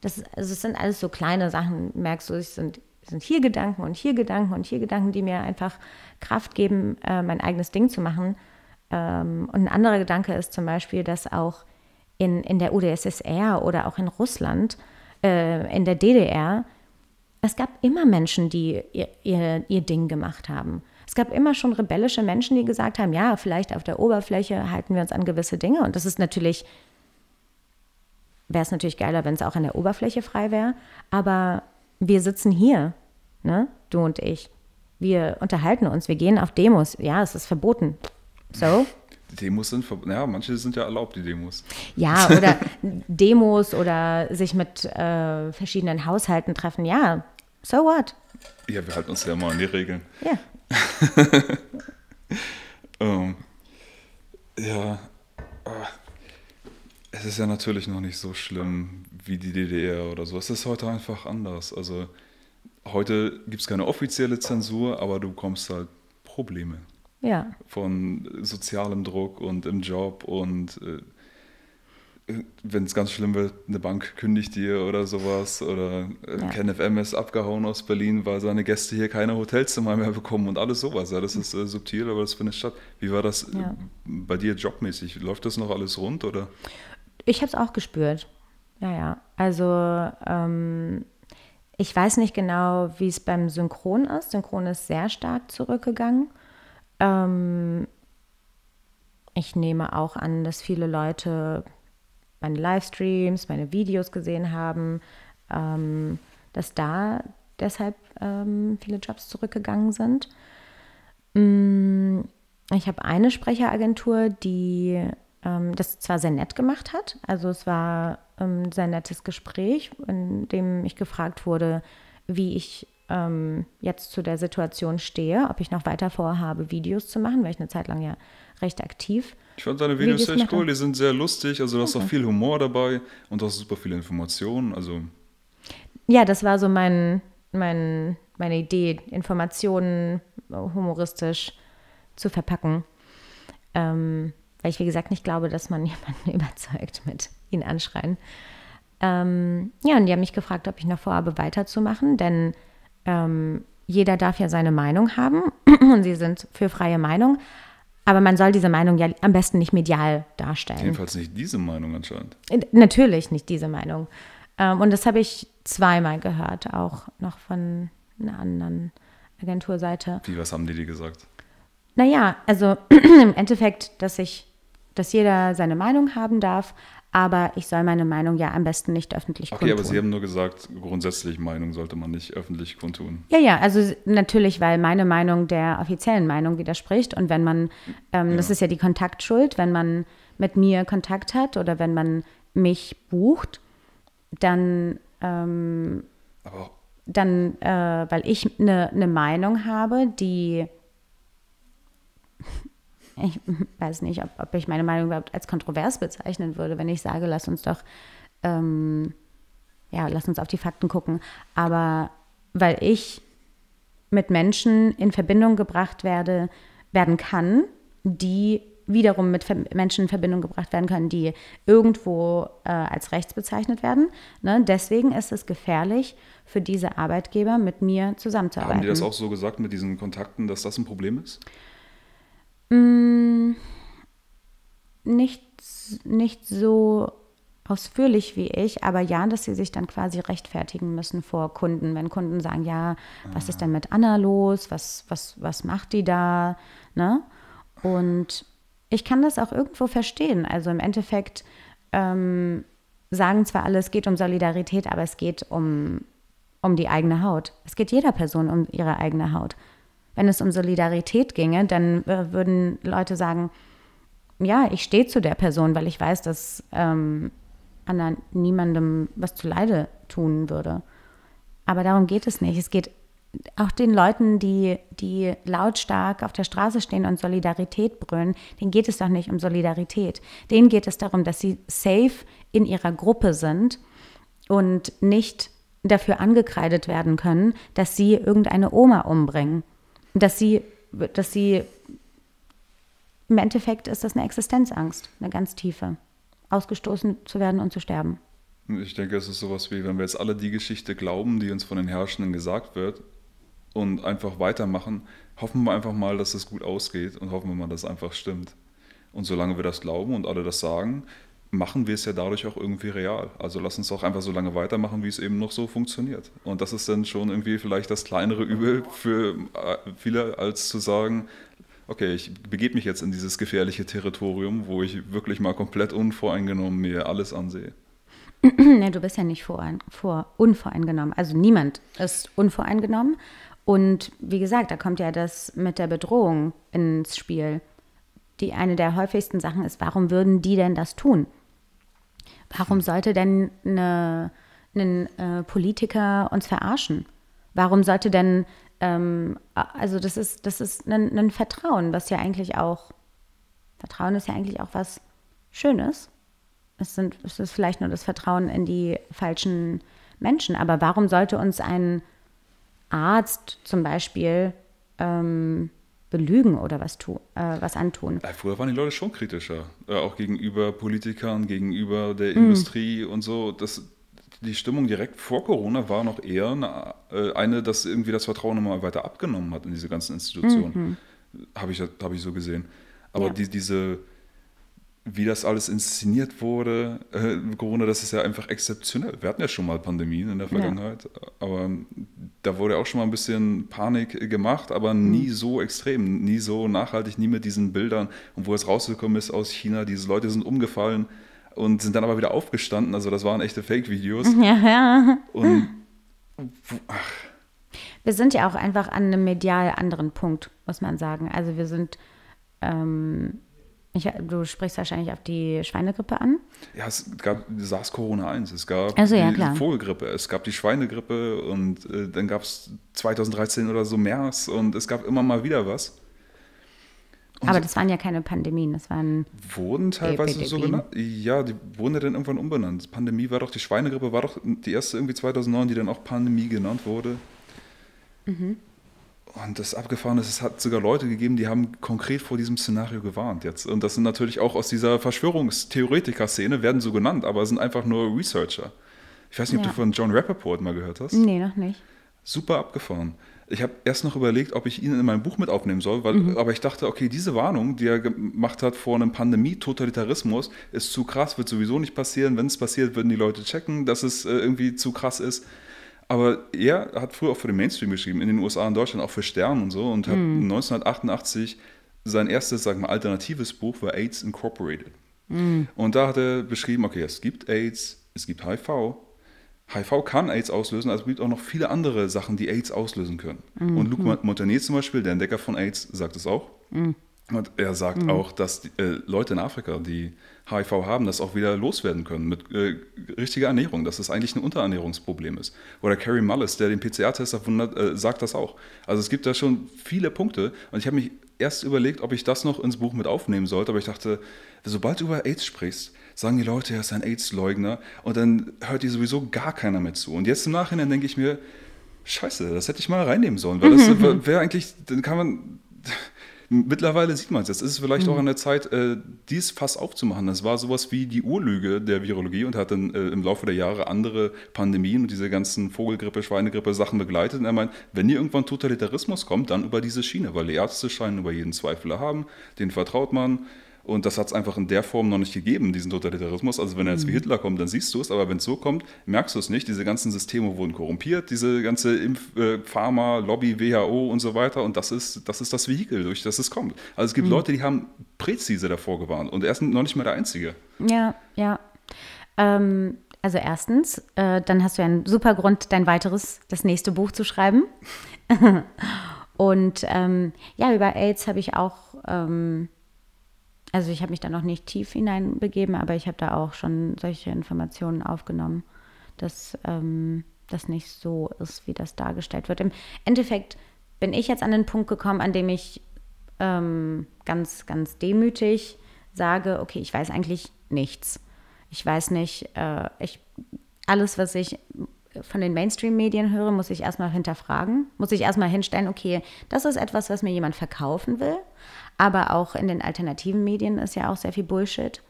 das, also es sind alles so kleine Sachen, merkst du, es sind, es sind hier Gedanken und hier Gedanken und hier Gedanken, die mir einfach Kraft geben, äh, mein eigenes Ding zu machen. Ähm, und ein anderer Gedanke ist zum Beispiel, dass auch in, in der UdSSR oder auch in Russland, äh, in der DDR, es gab immer Menschen, die ihr, ihr, ihr Ding gemacht haben. Es gab immer schon rebellische Menschen, die gesagt haben, ja, vielleicht auf der Oberfläche halten wir uns an gewisse Dinge. Und das ist natürlich, wäre es natürlich geiler, wenn es auch an der Oberfläche frei wäre. Aber wir sitzen hier, ne, du und ich. Wir unterhalten uns, wir gehen auf Demos. Ja, es ist verboten. So. Die Demos sind verboten. Ja, manche sind ja erlaubt, die Demos. Ja, oder Demos oder sich mit äh, verschiedenen Haushalten treffen. Ja, so what? Ja, wir halten uns ja mal an die Regeln. Ja. Um, ähm, ja, ah. es ist ja natürlich noch nicht so schlimm wie die DDR oder so. Es ist heute einfach anders. Also heute gibt es keine offizielle Zensur, aber du bekommst halt Probleme. Ja. Von sozialem Druck und im Job und äh, wenn es ganz schlimm wird, eine Bank kündigt dir oder sowas. Oder äh, ja. KenFM ist abgehauen aus Berlin, weil seine Gäste hier keine Hotelzimmer mehr bekommen und alles sowas. Ja, das ist äh, subtil, aber das findet statt. Wie war das äh, ja. bei dir jobmäßig? Läuft das noch alles rund oder? Ich habe es auch gespürt. Ja, ja. Also ähm, ich weiß nicht genau, wie es beim Synchron ist. Synchron ist sehr stark zurückgegangen. Ähm, ich nehme auch an, dass viele Leute meine Livestreams, meine Videos gesehen haben, ähm, dass da deshalb ähm, viele Jobs zurückgegangen sind. Mm, ich habe eine Sprecheragentur, die ähm, das zwar sehr nett gemacht hat, also es war ein ähm, sehr nettes Gespräch, in dem ich gefragt wurde, wie ich ähm, jetzt zu der Situation stehe, ob ich noch weiter vorhabe, Videos zu machen, weil ich eine Zeit lang ja recht aktiv ich fand deine Videos echt cool, die sind sehr lustig, also du hast okay. auch viel Humor dabei und du hast super viele Informationen, also... Ja, das war so mein, mein, meine Idee, Informationen humoristisch zu verpacken. Ähm, weil ich, wie gesagt, nicht glaube, dass man jemanden überzeugt mit ihn anschreien. Ähm, ja, und die haben mich gefragt, ob ich noch vorhabe, weiterzumachen, denn ähm, jeder darf ja seine Meinung haben und sie sind für freie Meinung. Aber man soll diese Meinung ja am besten nicht medial darstellen. Jedenfalls nicht diese Meinung anscheinend. Natürlich nicht diese Meinung. Ähm, und das habe ich zweimal gehört, auch noch von einer anderen Agenturseite. Wie, was haben die dir gesagt? Naja, also im Endeffekt, dass ich, dass jeder seine Meinung haben darf, aber ich soll meine Meinung ja am besten nicht öffentlich okay, kundtun. Okay, aber Sie haben nur gesagt, grundsätzlich Meinung sollte man nicht öffentlich kundtun. Ja, ja, also natürlich, weil meine Meinung der offiziellen Meinung widerspricht und wenn man, ähm, ja. das ist ja die Kontaktschuld, wenn man mit mir Kontakt hat oder wenn man mich bucht, dann, ähm, dann äh, weil ich eine ne Meinung habe, die ich weiß nicht, ob, ob, ich meine Meinung überhaupt als kontrovers bezeichnen würde, wenn ich sage, lass uns doch, ähm, ja, lass uns auf die Fakten gucken. Aber weil ich mit Menschen in Verbindung gebracht werde, werden kann, die wiederum mit Menschen in Verbindung gebracht werden können, die irgendwo äh, als rechts bezeichnet werden. Ne? Deswegen ist es gefährlich für diese Arbeitgeber, mit mir zusammenzuarbeiten. Haben die das auch so gesagt mit diesen Kontakten, dass das ein Problem ist? Mm, nicht, nicht so ausführlich wie ich, aber ja, dass sie sich dann quasi rechtfertigen müssen vor Kunden. Wenn Kunden sagen, ja, was ist denn mit Anna los? Was, was, was macht die da? Ne? Und ich kann das auch irgendwo verstehen. Also im Endeffekt ähm, sagen zwar alle, es geht um Solidarität, aber es geht um, um die eigene Haut. Es geht jeder Person um ihre eigene Haut. Wenn es um Solidarität ginge, dann äh, würden Leute sagen, ja, ich stehe zu der Person, weil ich weiß, dass ähm, niemandem was zu Leide tun würde. Aber darum geht es nicht. Es geht auch den Leuten, die, die lautstark auf der Straße stehen und Solidarität brüllen, denen geht es doch nicht um Solidarität. Denen geht es darum, dass sie safe in ihrer Gruppe sind und nicht dafür angekreidet werden können, dass sie irgendeine Oma umbringen. Dass sie, dass sie im Endeffekt ist das eine Existenzangst, eine ganz tiefe, ausgestoßen zu werden und zu sterben. Ich denke, es ist sowas wie, wenn wir jetzt alle die Geschichte glauben, die uns von den Herrschenden gesagt wird, und einfach weitermachen, hoffen wir einfach mal, dass es gut ausgeht und hoffen wir mal, dass es einfach stimmt. Und solange wir das glauben und alle das sagen, machen wir es ja dadurch auch irgendwie real. Also lass uns auch einfach so lange weitermachen, wie es eben noch so funktioniert. Und das ist dann schon irgendwie vielleicht das kleinere Übel für äh, viele, als zu sagen, okay, ich begebe mich jetzt in dieses gefährliche Territorium, wo ich wirklich mal komplett unvoreingenommen mir alles ansehe. nee, du bist ja nicht vor, vor, unvoreingenommen. Also niemand ist unvoreingenommen. Und wie gesagt, da kommt ja das mit der Bedrohung ins Spiel. Die eine der häufigsten Sachen ist, warum würden die denn das tun? Warum sollte denn eine, ein äh, Politiker uns verarschen? Warum sollte denn, ähm, also das ist, das ist ein, ein Vertrauen, was ja eigentlich auch, Vertrauen ist ja eigentlich auch was Schönes. Es, sind, es ist vielleicht nur das Vertrauen in die falschen Menschen, aber warum sollte uns ein Arzt zum Beispiel ähm, belügen oder was, tu, äh, was antun. Ja, früher waren die Leute schon kritischer, äh, auch gegenüber Politikern, gegenüber der mm. Industrie und so. Das, die Stimmung direkt vor Corona war noch eher eine, äh, eine dass irgendwie das Vertrauen immer weiter abgenommen hat in diese ganzen Institutionen. Mhm. Habe ich, hab ich so gesehen. Aber ja. die, diese wie das alles inszeniert wurde, äh, Corona, das ist ja einfach exzeptionell. Wir hatten ja schon mal Pandemien in der Vergangenheit, ja. aber da wurde auch schon mal ein bisschen Panik gemacht, aber mhm. nie so extrem, nie so nachhaltig, nie mit diesen Bildern. Und wo es rausgekommen ist aus China, diese Leute sind umgefallen und sind dann aber wieder aufgestanden. Also das waren echte Fake-Videos. Ja, ja. Und ach. Wir sind ja auch einfach an einem medial anderen Punkt, muss man sagen. Also wir sind ähm, ich, du sprichst wahrscheinlich auf die Schweinegrippe an. Ja, es gab SARS-Corona-1, es gab also, ja, die klar. Vogelgrippe, es gab die Schweinegrippe und äh, dann gab es 2013 oder so MERS und es gab immer mal wieder was. Und Aber das waren ja keine Pandemien, das waren. Wurden teilweise Epidemien. so genannt? Ja, die wurden ja dann irgendwann umbenannt. Pandemie war doch, die Schweinegrippe war doch die erste irgendwie 2009, die dann auch Pandemie genannt wurde. Mhm. Und das Abgefahrene ist, es hat sogar Leute gegeben, die haben konkret vor diesem Szenario gewarnt jetzt. Und das sind natürlich auch aus dieser Verschwörungstheoretiker-Szene, werden so genannt, aber sind einfach nur Researcher. Ich weiß nicht, ob ja. du von John Rappaport mal gehört hast. Nee, noch nicht. Super abgefahren. Ich habe erst noch überlegt, ob ich ihn in mein Buch mit aufnehmen soll, weil, mhm. aber ich dachte, okay, diese Warnung, die er gemacht hat vor einem Pandemie-Totalitarismus, ist zu krass, wird sowieso nicht passieren. Wenn es passiert, würden die Leute checken, dass es äh, irgendwie zu krass ist. Aber er hat früher auch für den Mainstream geschrieben, in den USA und Deutschland, auch für Stern und so, und hat mm. 1988 sein erstes, sagen wir, alternatives Buch war AIDS Incorporated. Mm. Und da hat er beschrieben, okay, es gibt AIDS, es gibt HIV. HIV kann AIDS auslösen, also es gibt auch noch viele andere Sachen, die AIDS auslösen können. Mm. Und Luc Montagnier zum Beispiel, der Entdecker von AIDS, sagt es auch. Mm. Und er sagt auch, dass die, äh, Leute in Afrika, die HIV haben, das auch wieder loswerden können mit äh, richtiger Ernährung, dass das eigentlich ein Unterernährungsproblem ist. Oder Carrie Mullis, der den PCR-Test erfunden äh, sagt das auch. Also es gibt da schon viele Punkte und ich habe mich erst überlegt, ob ich das noch ins Buch mit aufnehmen sollte, aber ich dachte, sobald du über AIDS sprichst, sagen die Leute, er ist ein AIDS-Leugner und dann hört dir sowieso gar keiner mehr zu. Und jetzt im Nachhinein denke ich mir, scheiße, das hätte ich mal reinnehmen sollen, weil das wäre eigentlich, dann kann man Mittlerweile sieht man es. Jetzt ist es vielleicht mhm. auch an der Zeit, äh, dies Fass aufzumachen. Das war sowas wie die Urlüge der Virologie und hat dann äh, im Laufe der Jahre andere Pandemien und diese ganzen Vogelgrippe, Schweinegrippe Sachen begleitet. Und er meint, wenn hier irgendwann Totalitarismus kommt, dann über diese Schiene, weil die Ärzte scheinen über jeden Zweifel haben, denen vertraut man. Und das hat es einfach in der Form noch nicht gegeben, diesen Totalitarismus. Also wenn er jetzt wie mhm. Hitler kommt, dann siehst du es, aber wenn es so kommt, merkst du es nicht. Diese ganzen Systeme wurden korrumpiert, diese ganze Impf-, äh, Pharma, Lobby, WHO und so weiter. Und das ist das, ist das Vehikel, durch das es kommt. Also es gibt mhm. Leute, die haben präzise davor gewarnt. Und er ist noch nicht mal der Einzige. Ja, ja. Ähm, also erstens, äh, dann hast du einen super Grund, dein weiteres, das nächste Buch zu schreiben. und ähm, ja, über AIDS habe ich auch... Ähm, also ich habe mich da noch nicht tief hineinbegeben, aber ich habe da auch schon solche Informationen aufgenommen, dass, ähm, das nicht so ist, wie das dargestellt wird. Im Endeffekt bin ich jetzt an den Punkt gekommen, an dem ich ähm, ganz, ganz demütig sage, okay, ich weiß eigentlich nichts. Ich weiß nicht, äh, ich, alles, was ich von den Mainstream-Medien höre, muss ich erstmal hinterfragen, muss ich erstmal hinstellen, okay, das ist etwas, was mir jemand verkaufen will, aber auch in den alternativen Medien ist ja auch sehr viel Bullshit.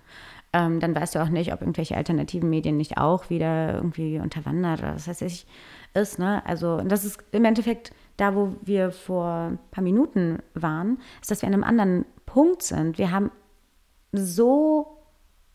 Ähm, dann weißt du auch nicht, ob irgendwelche alternativen Medien nicht auch wieder irgendwie unterwandert oder was weiß ich ist. Ne? Also das ist im Endeffekt da, wo wir vor ein paar Minuten waren, ist, dass wir an einem anderen Punkt sind. Wir haben so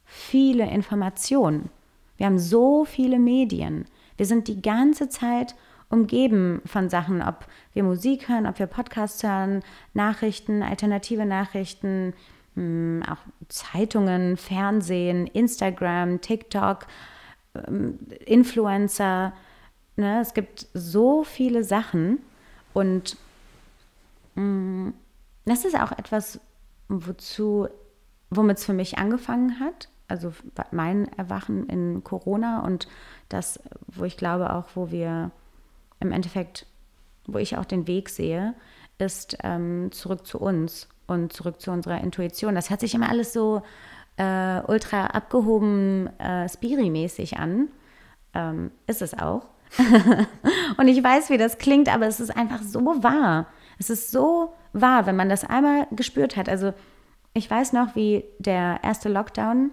viele Informationen. Wir haben so viele Medien. Wir sind die ganze Zeit umgeben von Sachen, ob wir Musik hören, ob wir Podcasts hören, Nachrichten, alternative Nachrichten, hm, auch Zeitungen, Fernsehen, Instagram, TikTok, ähm, Influencer. Ne? Es gibt so viele Sachen und hm, das ist auch etwas, wozu, womit es für mich angefangen hat also mein Erwachen in Corona und das, wo ich glaube auch, wo wir im Endeffekt, wo ich auch den Weg sehe, ist ähm, zurück zu uns und zurück zu unserer Intuition. Das hört sich immer alles so äh, ultra abgehoben, äh, spiri-mäßig an. Ähm, ist es auch. und ich weiß, wie das klingt, aber es ist einfach so wahr. Es ist so wahr, wenn man das einmal gespürt hat. Also ich weiß noch, wie der erste Lockdown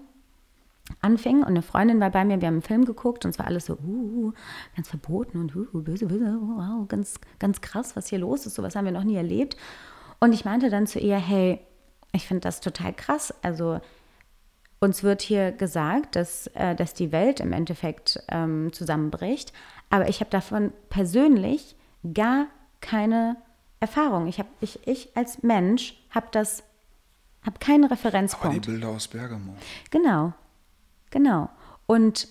anfing und eine Freundin war bei mir, wir haben einen Film geguckt und es war alles so, uh, ganz verboten und uh, böse, böse, wow, ganz, ganz krass, was hier los ist, sowas haben wir noch nie erlebt. Und ich meinte dann zu ihr, hey, ich finde das total krass, also uns wird hier gesagt, dass, äh, dass die Welt im Endeffekt ähm, zusammenbricht, aber ich habe davon persönlich gar keine Erfahrung. Ich, hab, ich, ich als Mensch habe das, habe keinen Referenzpunkt. Aber die Bilder aus Bergamo. Genau, Genau. Und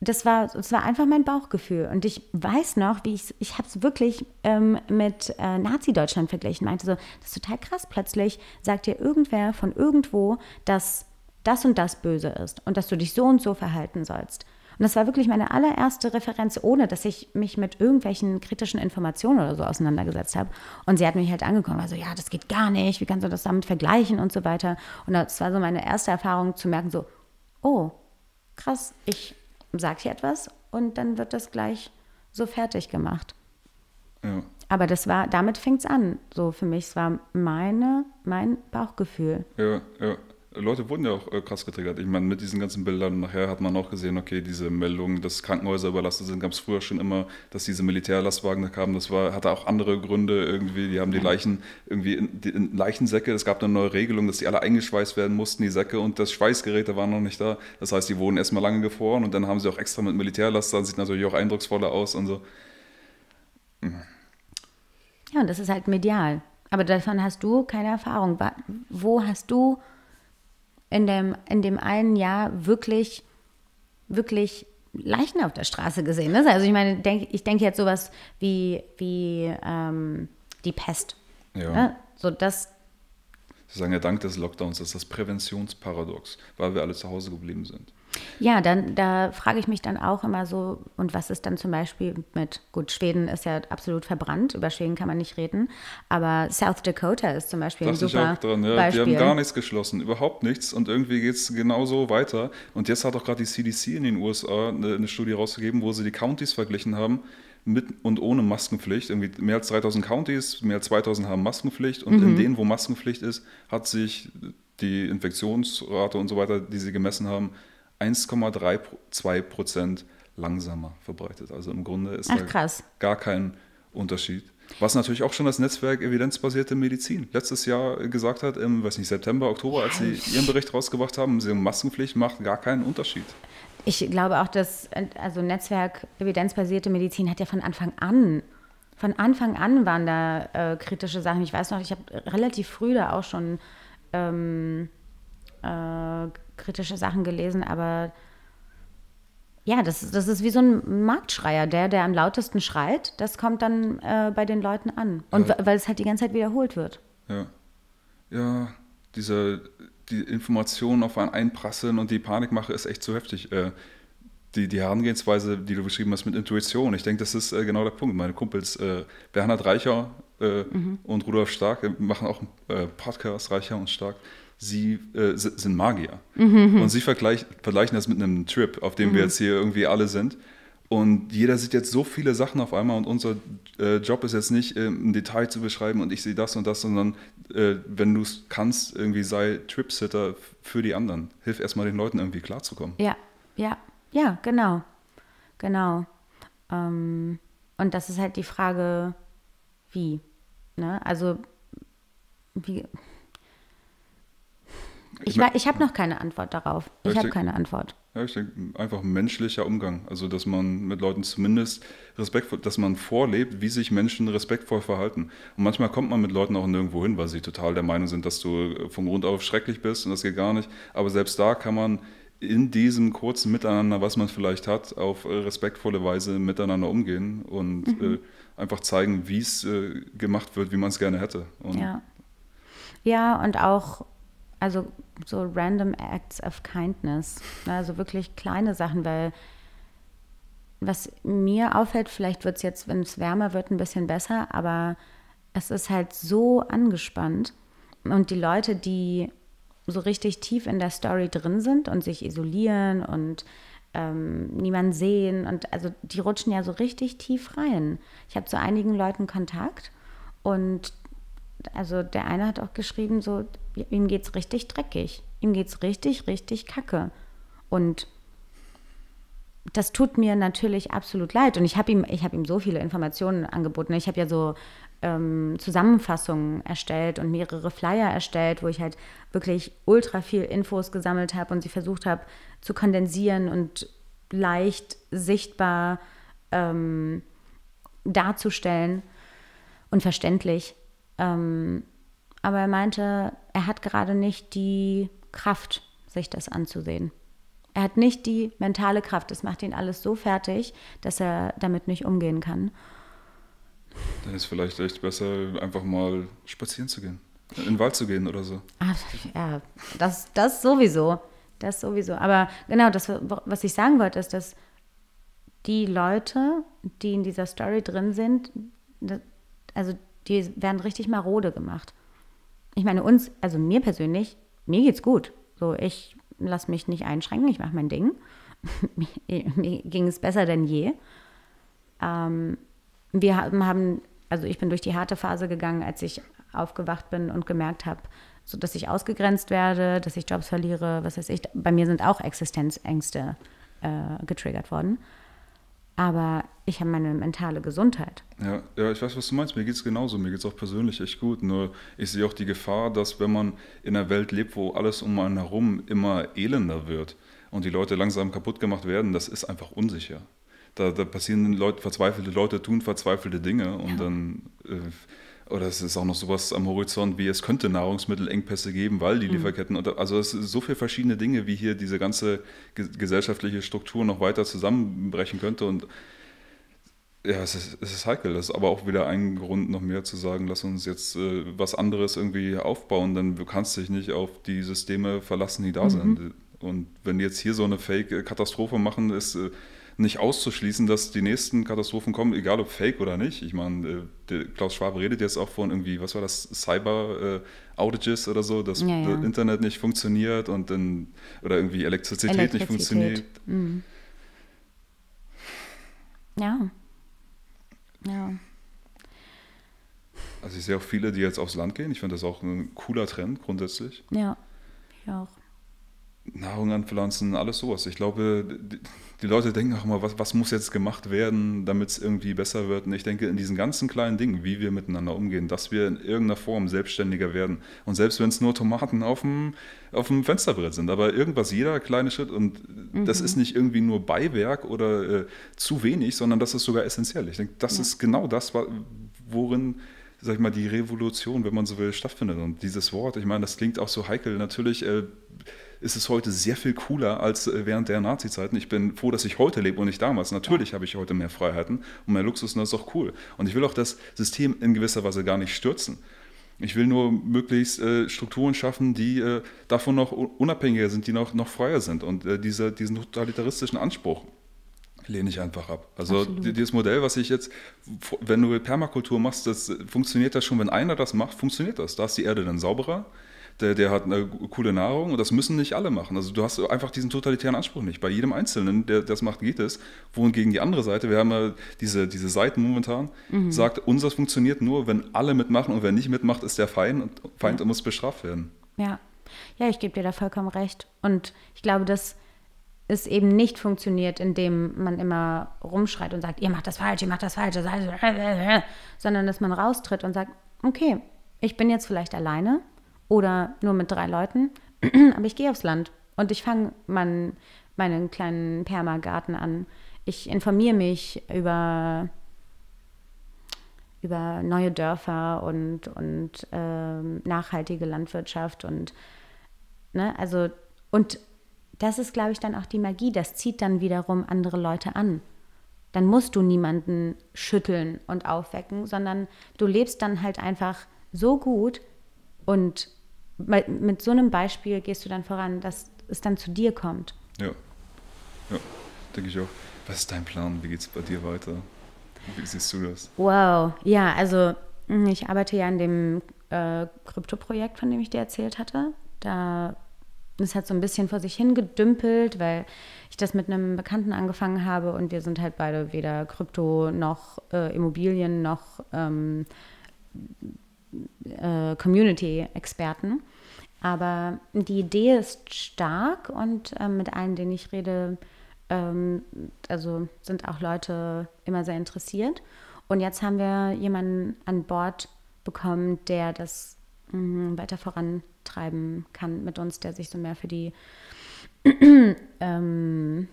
das war, das war einfach mein Bauchgefühl. Und ich weiß noch, wie ich, ich habe es wirklich ähm, mit äh, Nazi-Deutschland verglichen. Meinte so, das ist total krass. Plötzlich sagt dir irgendwer von irgendwo, dass das und das böse ist und dass du dich so und so verhalten sollst. Und das war wirklich meine allererste Referenz, ohne dass ich mich mit irgendwelchen kritischen Informationen oder so auseinandergesetzt habe. Und sie hat mich halt angekommen, also ja, das geht gar nicht, wie kannst du das damit vergleichen und so weiter. Und das war so meine erste Erfahrung zu merken, so, oh, krass, ich sage hier etwas und dann wird das gleich so fertig gemacht. Ja. Aber das war, damit fing es an. So für mich, es war meine, mein Bauchgefühl. Ja, ja. Leute wurden ja auch äh, krass getriggert. Ich meine, mit diesen ganzen Bildern nachher hat man auch gesehen, okay, diese Meldungen, dass Krankenhäuser überlastet sind, gab es früher schon immer, dass diese Militärlastwagen da kamen. Das war, hatte auch andere Gründe irgendwie. Die haben die Leichen irgendwie in, in Leichensäcke. Es gab eine neue Regelung, dass die alle eingeschweißt werden mussten, die Säcke und das Schweißgeräte waren noch nicht da. Das heißt, die wurden erstmal lange gefroren und dann haben sie auch extra mit Militärlastern, sieht natürlich auch eindrucksvoller aus und so. Ja, und das ist halt medial. Aber davon hast du keine Erfahrung. Wo hast du in dem, in dem einen Jahr wirklich, wirklich Leichen auf der Straße gesehen. Ne? Also ich meine, denk, ich denke jetzt sowas wie, wie ähm, die Pest. Ja. Ne? So das. Sie sagen ja, dank des Lockdowns ist das Präventionsparadox, weil wir alle zu Hause geblieben sind. Ja, dann da frage ich mich dann auch immer so, und was ist dann zum Beispiel mit, gut, Schweden ist ja absolut verbrannt, über Schweden kann man nicht reden, aber South Dakota ist zum Beispiel Dachte ein super ich auch dran, ja. Beispiel. Die haben gar nichts geschlossen, überhaupt nichts und irgendwie geht es genauso weiter. Und jetzt hat auch gerade die CDC in den USA eine, eine Studie rausgegeben, wo sie die Counties verglichen haben, mit und ohne Maskenpflicht. Irgendwie mehr als 3000 Counties, mehr als 2000 haben Maskenpflicht und mhm. in denen, wo Maskenpflicht ist, hat sich die Infektionsrate und so weiter, die sie gemessen haben, 1,32 Prozent langsamer verbreitet. Also im Grunde ist Ach, da gar kein Unterschied. Was natürlich auch schon das Netzwerk evidenzbasierte Medizin letztes Jahr gesagt hat, im weiß nicht, September, Oktober, als sie ihren Bericht rausgebracht haben, sie Maskenpflicht macht gar keinen Unterschied. Ich glaube auch, dass also Netzwerk evidenzbasierte Medizin hat ja von Anfang an, von Anfang an waren da äh, kritische Sachen. Ich weiß noch, ich habe relativ früh da auch schon ähm, äh, kritische Sachen gelesen, aber ja, das, das ist wie so ein Marktschreier. Der, der am lautesten schreit, das kommt dann äh, bei den Leuten an. Und ja. weil es halt die ganze Zeit wiederholt wird. Ja. Ja, diese die Informationen auf einen einprasseln und die Panikmache ist echt zu heftig. Äh, die, die Herangehensweise, die du beschrieben hast mit Intuition, ich denke, das ist äh, genau der Punkt. Meine Kumpels äh, Bernhard Reicher äh, mhm. und Rudolf Stark äh, machen auch einen Podcast, Reicher und Stark. Sie äh, sind Magier. Mhm. Und sie vergleich, vergleichen das mit einem Trip, auf dem mhm. wir jetzt hier irgendwie alle sind. Und jeder sieht jetzt so viele Sachen auf einmal und unser äh, Job ist jetzt nicht äh, im Detail zu beschreiben und ich sehe das und das, sondern äh, wenn du es kannst, irgendwie sei Tripsitter für die anderen. Hilf erstmal den Leuten irgendwie klarzukommen. Ja, ja, ja, genau. Genau. Ähm, und das ist halt die Frage, wie. Ne? Also, wie. Ich, ich, ich habe noch keine Antwort darauf. Ich habe keine Antwort. Ja, ich denke, einfach menschlicher Umgang. Also, dass man mit Leuten zumindest respektvoll, dass man vorlebt, wie sich Menschen respektvoll verhalten. Und manchmal kommt man mit Leuten auch nirgendwo hin, weil sie total der Meinung sind, dass du von Grund auf schrecklich bist und das geht gar nicht. Aber selbst da kann man in diesem kurzen Miteinander, was man vielleicht hat, auf respektvolle Weise miteinander umgehen und mhm. äh, einfach zeigen, wie es äh, gemacht wird, wie man es gerne hätte. Und ja. ja, und auch also so random acts of kindness. Also wirklich kleine Sachen, weil was mir auffällt, vielleicht wird es jetzt, wenn es wärmer wird, ein bisschen besser, aber es ist halt so angespannt. Und die Leute, die so richtig tief in der Story drin sind und sich isolieren und ähm, niemanden sehen und also die rutschen ja so richtig tief rein. Ich habe zu einigen Leuten Kontakt und also der eine hat auch geschrieben, so, ihm geht's richtig dreckig. Ihm geht's richtig, richtig kacke. Und das tut mir natürlich absolut leid. Und ich habe ihm, ich ihm so viele Informationen angeboten. Ich habe ja so ähm, Zusammenfassungen erstellt und mehrere Flyer erstellt, wo ich halt wirklich ultra viel Infos gesammelt habe und sie versucht habe zu kondensieren und leicht sichtbar ähm, darzustellen und verständlich. Ähm, aber er meinte, er hat gerade nicht die Kraft, sich das anzusehen. Er hat nicht die mentale Kraft. Das macht ihn alles so fertig, dass er damit nicht umgehen kann. Dann ist vielleicht echt besser, einfach mal spazieren zu gehen. In den Wald zu gehen oder so. Ach, ja, das, das sowieso. Das sowieso. Aber genau, das, was ich sagen wollte, ist, dass die Leute, die in dieser Story drin sind, also die werden richtig marode gemacht. Ich meine, uns, also mir persönlich, mir geht's gut. So, ich lasse mich nicht einschränken, ich mache mein Ding. mir ging es besser denn je. Ähm, wir haben, also ich bin durch die harte Phase gegangen, als ich aufgewacht bin und gemerkt habe, so dass ich ausgegrenzt werde, dass ich Jobs verliere, was weiß ich. Bei mir sind auch Existenzängste äh, getriggert worden aber ich habe meine mentale Gesundheit. Ja, ja, ich weiß, was du meinst. Mir geht es genauso. Mir geht es auch persönlich echt gut. Nur ich sehe auch die Gefahr, dass wenn man in einer Welt lebt, wo alles um einen herum immer elender wird und die Leute langsam kaputt gemacht werden, das ist einfach unsicher. Da, da passieren Leute, verzweifelte Leute tun verzweifelte Dinge und ja. dann äh, oder es ist auch noch sowas am Horizont, wie es könnte Nahrungsmittelengpässe geben, weil die mhm. Lieferketten, unter, also es sind so viele verschiedene Dinge, wie hier diese ganze gesellschaftliche Struktur noch weiter zusammenbrechen könnte und ja, es ist, es ist heikel. Das ist aber auch wieder ein Grund, noch mehr zu sagen, lass uns jetzt äh, was anderes irgendwie aufbauen, denn du kannst dich nicht auf die Systeme verlassen, die da mhm. sind. Und wenn die jetzt hier so eine Fake-Katastrophe machen, ist äh, nicht auszuschließen, dass die nächsten Katastrophen kommen, egal ob fake oder nicht. Ich meine, äh, Klaus Schwab redet jetzt auch von irgendwie, was war das, Cyber-Outages äh, oder so, dass ja, ja. das Internet nicht funktioniert und dann, oder irgendwie Elektrizität, Elektrizität. nicht funktioniert. Mhm. Ja. Ja. Also ich sehe auch viele, die jetzt aufs Land gehen. Ich finde das auch ein cooler Trend grundsätzlich. Ja, ich auch. Nahrung anpflanzen, alles sowas. Ich glaube, die Leute denken auch immer, was, was muss jetzt gemacht werden, damit es irgendwie besser wird. Und ich denke, in diesen ganzen kleinen Dingen, wie wir miteinander umgehen, dass wir in irgendeiner Form selbstständiger werden. Und selbst wenn es nur Tomaten auf dem, auf dem Fensterbrett sind, aber irgendwas, jeder kleine Schritt. Und mhm. das ist nicht irgendwie nur Beiwerk oder äh, zu wenig, sondern das ist sogar essentiell. Ich denke, das ja. ist genau das, worin sag ich mal, die Revolution, wenn man so will, stattfindet. Und dieses Wort, ich meine, das klingt auch so heikel. Natürlich äh, ist es heute sehr viel cooler als äh, während der Nazi-Zeiten. Ich bin froh, dass ich heute lebe und nicht damals. Natürlich ja. habe ich heute mehr Freiheiten und mehr Luxus und das ist auch cool. Und ich will auch das System in gewisser Weise gar nicht stürzen. Ich will nur möglichst äh, Strukturen schaffen, die äh, davon noch unabhängiger sind, die noch, noch freier sind. Und äh, diese, diesen totalitaristischen Anspruch, lehne ich einfach ab. Also Absolut. dieses Modell, was ich jetzt, wenn du Permakultur machst, das funktioniert das schon, wenn einer das macht, funktioniert das. Da ist die Erde dann sauberer, der, der hat eine coole Nahrung und das müssen nicht alle machen. Also du hast einfach diesen totalitären Anspruch nicht. Bei jedem Einzelnen, der das macht, geht es. Wohingegen die andere Seite, wir haben ja diese, diese Seiten momentan, mhm. sagt, unseres funktioniert nur, wenn alle mitmachen und wer nicht mitmacht, ist der Feind und Feind ja. muss bestraft werden. Ja. Ja, ich gebe dir da vollkommen recht. Und ich glaube, dass es eben nicht funktioniert, indem man immer rumschreit und sagt, ihr macht das falsch, ihr macht das falsch, sondern dass man raustritt und sagt, okay, ich bin jetzt vielleicht alleine oder nur mit drei Leuten, aber ich gehe aufs Land und ich fange mein, meinen kleinen Permagarten an. Ich informiere mich über, über neue Dörfer und, und äh, nachhaltige Landwirtschaft und ne, also und das ist, glaube ich, dann auch die Magie. Das zieht dann wiederum andere Leute an. Dann musst du niemanden schütteln und aufwecken, sondern du lebst dann halt einfach so gut und mit so einem Beispiel gehst du dann voran, dass es dann zu dir kommt. Ja, ja, denke ich auch. Was ist dein Plan? Wie geht es bei dir weiter? Wie siehst du das? Wow, ja, also hm, ich arbeite ja an dem äh, Krypto-Projekt, von dem ich dir erzählt hatte. Da es hat so ein bisschen vor sich hingedümpelt, weil ich das mit einem Bekannten angefangen habe und wir sind halt beide weder Krypto noch äh, Immobilien noch ähm, äh, Community-Experten. Aber die Idee ist stark und äh, mit allen, denen ich rede, ähm, also sind auch Leute immer sehr interessiert. Und jetzt haben wir jemanden an Bord bekommen, der das mh, mm, weiter vorantreiben kann mit uns, der sich so mehr für die ähm,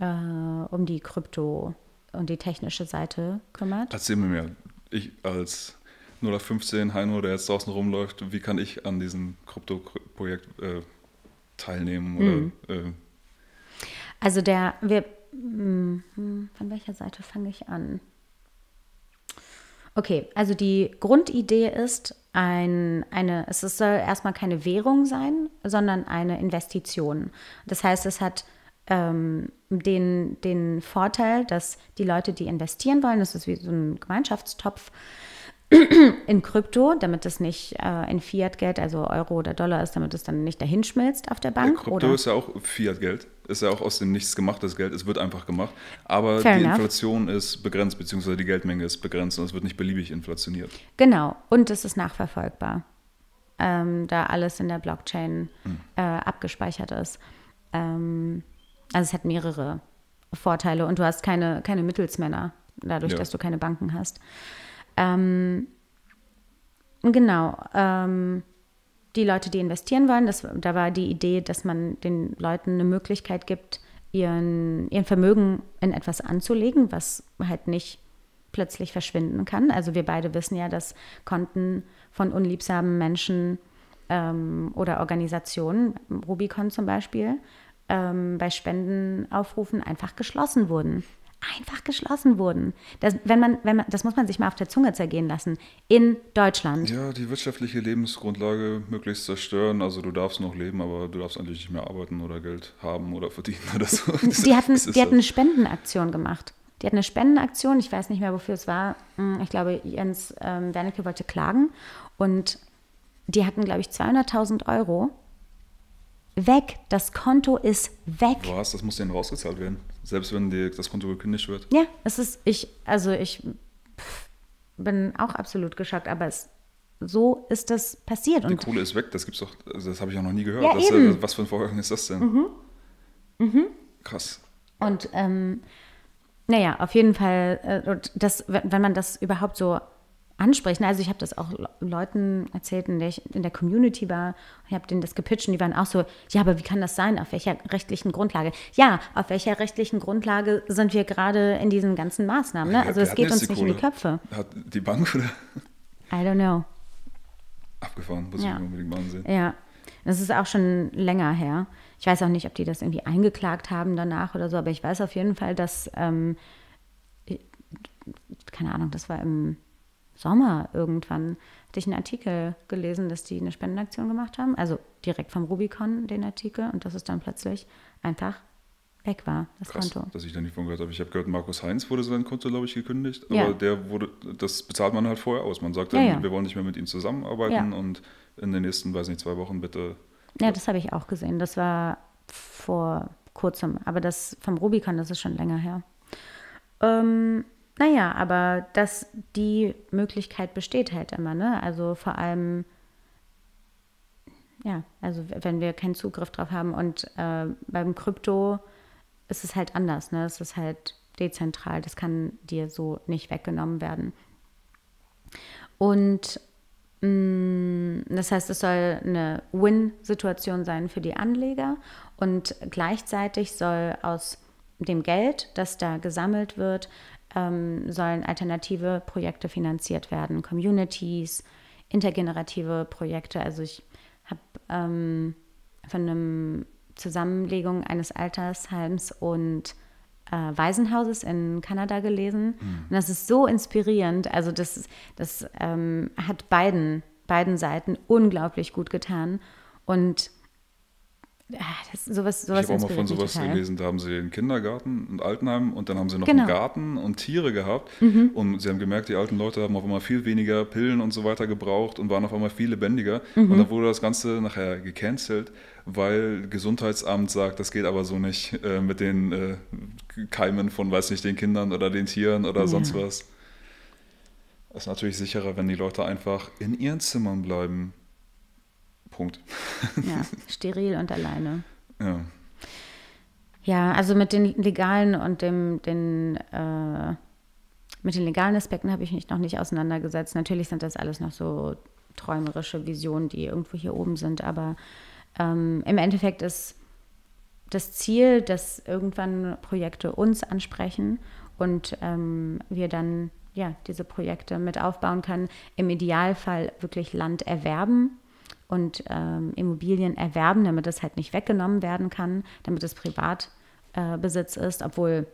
äh, um die Krypto und die technische Seite kümmert. Erzähl mir mehr. Ich als 0815 Heino, der jetzt draußen rumläuft, wie kann ich an diesem Krypto-Projekt äh, teilnehmen? Oder, mhm. äh, also der, wir, mh, hm, von welcher Seite fange ich an? Okay, also die Grundidee ist, ein, eine, es soll erstmal keine Währung sein, sondern eine Investition. Das heißt, es hat ähm, den, den Vorteil, dass die Leute, die investieren wollen, das ist wie so ein Gemeinschaftstopf, in Krypto, damit es nicht äh, in Fiat-Geld, also Euro oder Dollar ist, damit es dann nicht dahin schmilzt auf der Bank. Ja, Krypto oder? ist ja auch Fiat-Geld, ist ja auch aus dem Nichts gemachtes Geld, es wird einfach gemacht. Aber Fair die enough. Inflation ist begrenzt, beziehungsweise die Geldmenge ist begrenzt und es wird nicht beliebig inflationiert. Genau, und es ist nachverfolgbar, ähm, da alles in der Blockchain hm. äh, abgespeichert ist. Ähm, also es hat mehrere Vorteile und du hast keine, keine Mittelsmänner, dadurch, ja. dass du keine Banken hast. Ähm, genau. Ähm, die Leute, die investieren wollen, das, da war die Idee, dass man den Leuten eine Möglichkeit gibt, ihren, ihren Vermögen in etwas anzulegen, was halt nicht plötzlich verschwinden kann. Also wir beide wissen ja, dass Konten von unliebsamen Menschen ähm, oder Organisationen, Rubicon zum Beispiel, ähm, bei Spendenaufrufen einfach geschlossen wurden einfach geschlossen wurden. Das, wenn man, wenn man, das muss man sich mal auf der Zunge zergehen lassen. In Deutschland. Ja, die wirtschaftliche Lebensgrundlage möglichst zerstören. Also du darfst noch leben, aber du darfst eigentlich nicht mehr arbeiten oder Geld haben oder verdienen oder so. die hatten, die hatten eine Spendenaktion gemacht. Die hatten eine Spendenaktion, ich weiß nicht mehr, wofür es war. Hm, ich glaube, Jens ähm, Wernicke wollte klagen. Und die hatten, glaube ich, 200.000 Euro weg. Das Konto ist weg. Was? Das muss denen rausgezahlt werden. Selbst wenn die, das Konto gekündigt wird. Ja, es ist, ich, also ich bin auch absolut geschockt, aber es, so ist das passiert. Die und Kohle ist weg, das gibt's doch, also das habe ich auch noch nie gehört. Ja, das, eben. was für ein Vorgang ist das denn? Mhm. Mhm. Krass. Und ähm, naja, auf jeden Fall, äh, das, wenn man das überhaupt so ansprechen. Also ich habe das auch Leuten erzählt, in der ich in der Community war. Ich habe denen das gepitcht und die waren auch so, ja, aber wie kann das sein? Auf welcher rechtlichen Grundlage? Ja, auf welcher rechtlichen Grundlage sind wir gerade in diesen ganzen Maßnahmen? Ne? Also es geht uns nicht Kohle? in die Köpfe. Hat die Bank oder? I don't know. Abgefahren, muss ja. ich unbedingt mal ansehen. Ja, das ist auch schon länger her. Ich weiß auch nicht, ob die das irgendwie eingeklagt haben danach oder so, aber ich weiß auf jeden Fall, dass, ähm, keine Ahnung, das war im Sommer irgendwann hatte ich einen Artikel gelesen, dass die eine Spendenaktion gemacht haben. Also direkt vom Rubicon den Artikel und das ist dann plötzlich einfach weg war, das Krass, Konto. dass ich da nicht von gehört habe. Ich habe gehört, Markus Heinz wurde sein Konto, glaube ich, gekündigt. Aber Ja. der wurde, das bezahlt man halt vorher aus. Man sagt dann, Ja, ja. wir wollen nicht mehr mit ihm zusammenarbeiten und in den nächsten, weiß nicht, zwei Wochen bitte. Ja, das habe ich auch gesehen. Das war vor kurzem. Aber das vom Rubicon, das ist schon länger her. Ähm, naja, aber das, die Möglichkeit besteht halt immer, ne? Also vor allem, ja, also wenn wir keinen Zugriff drauf haben und äh, beim Krypto ist es halt anders, ne? Es ist halt dezentral, das kann dir so nicht weggenommen werden. Und mh, das heißt, es soll eine Win-Situation sein für die Anleger und gleichzeitig soll aus dem Geld, das da gesammelt wird, ähm, sollen alternative Projekte finanziert werden, Communities, intergenerative Projekte. Also ich habe ähm, von einem Zusammenlegung eines Altersheims und äh, Waisenhauses in Kanada gelesen. Und das ist so inspirierend. Also das, das ähm, hat beiden, beiden Seiten unglaublich gut getan. Und das, sowas, Ich sowas habe auch mal von sowas total. gelesen, da haben sie den Kindergarten und Altenheim und dann haben sie noch Genau. Mhm. einen Garten und Tiere gehabt. Und sie haben gemerkt, die alten Leute haben auf einmal viel weniger Pillen und so weiter gebraucht und waren auf einmal viel lebendiger. Mhm. Und dann wurde das Ganze nachher gecancelt, weil Gesundheitsamt sagt, das geht aber so nicht äh, mit den äh, Keimen von, weiß nicht, den Kindern oder den Tieren oder Ja. sonst was. Es ist natürlich sicherer, wenn die Leute einfach in ihren Zimmern bleiben. Punkt. Ja, steril und alleine. Ja. Ja, also mit den legalen und dem, den, äh, mit den legalen Aspekten habe ich mich noch nicht auseinandergesetzt. Natürlich sind das alles noch so träumerische Visionen, die irgendwo hier oben sind, aber ähm, im Endeffekt ist das Ziel, dass irgendwann Projekte uns ansprechen und ähm, wir dann ja diese Projekte mit aufbauen können. Im Idealfall wirklich Land erwerben und ähm, Immobilien erwerben, damit es halt nicht weggenommen werden kann, damit es Privatbesitz äh, ist, obwohl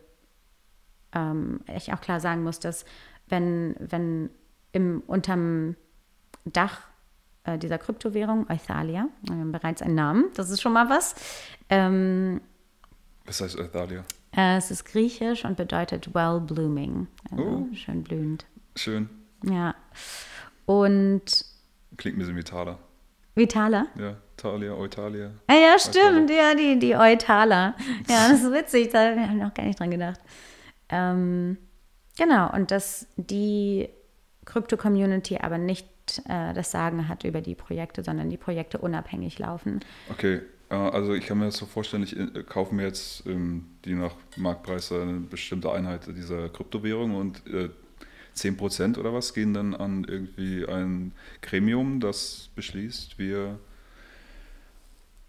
ähm, ich auch klar sagen muss, dass wenn, wenn im, unterm Dach äh, dieser Kryptowährung, Euthalia, wir haben bereits einen Namen, das ist schon mal was, ähm, Was heißt Euthalia? äh, es ist griechisch und bedeutet well blooming, also Oh. schön blühend. Schön. Ja. Und Klingt ein bisschen wie Thaler. Vitala? Ja, Thalia, Eutalia. Ah, ja, stimmt, ja, die, die Euthaler. Ja, das ist witzig, da habe ich noch gar nicht dran gedacht. Ähm, genau, und dass die Krypto-Community aber nicht äh, das Sagen hat über die Projekte, sondern die Projekte unabhängig laufen. Okay, äh, also ich kann mir das so vorstellen, ich äh, kaufe mir jetzt ähm, die nach Marktpreis eine bestimmte Einheit dieser Kryptowährung und äh, 10% oder was gehen dann an irgendwie ein Gremium, das beschließt, wir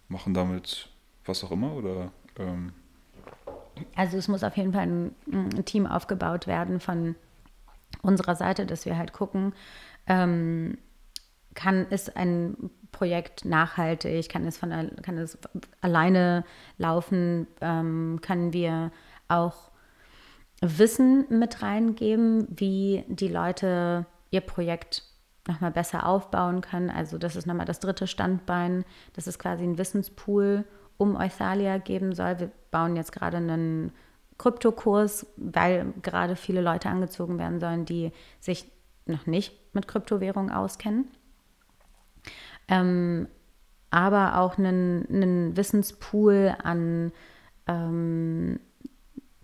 machen damit was auch immer oder ähm, Also es muss auf jeden Fall ein, ein Team aufgebaut werden von unserer Seite, dass wir halt gucken, ähm, kann ist ein Projekt nachhaltig, kann es, von, kann es alleine laufen, ähm, können wir auch Wissen mit reingeben, wie die Leute ihr Projekt nochmal besser aufbauen können. Also das ist nochmal das dritte Standbein, dass es quasi einen Wissenspool um Euthalia geben soll. Wir bauen jetzt gerade einen Kryptokurs, weil gerade viele Leute angezogen werden sollen, die sich noch nicht mit Kryptowährungen auskennen. Ähm, aber auch einen, einen Wissenspool an, ähm,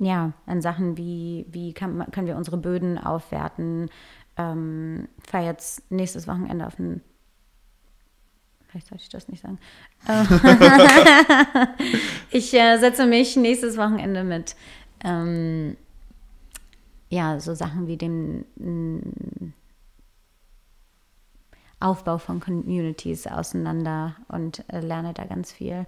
ja, an Sachen wie, wie kann, können wir unsere Böden aufwerten. Ähm, fahre jetzt nächstes Wochenende auf ein Vielleicht sollte ich das nicht sagen. Ich äh, setze mich nächstes Wochenende mit ähm, ja, so Sachen wie dem mm, Aufbau von Communities auseinander und äh, lerne da ganz viel.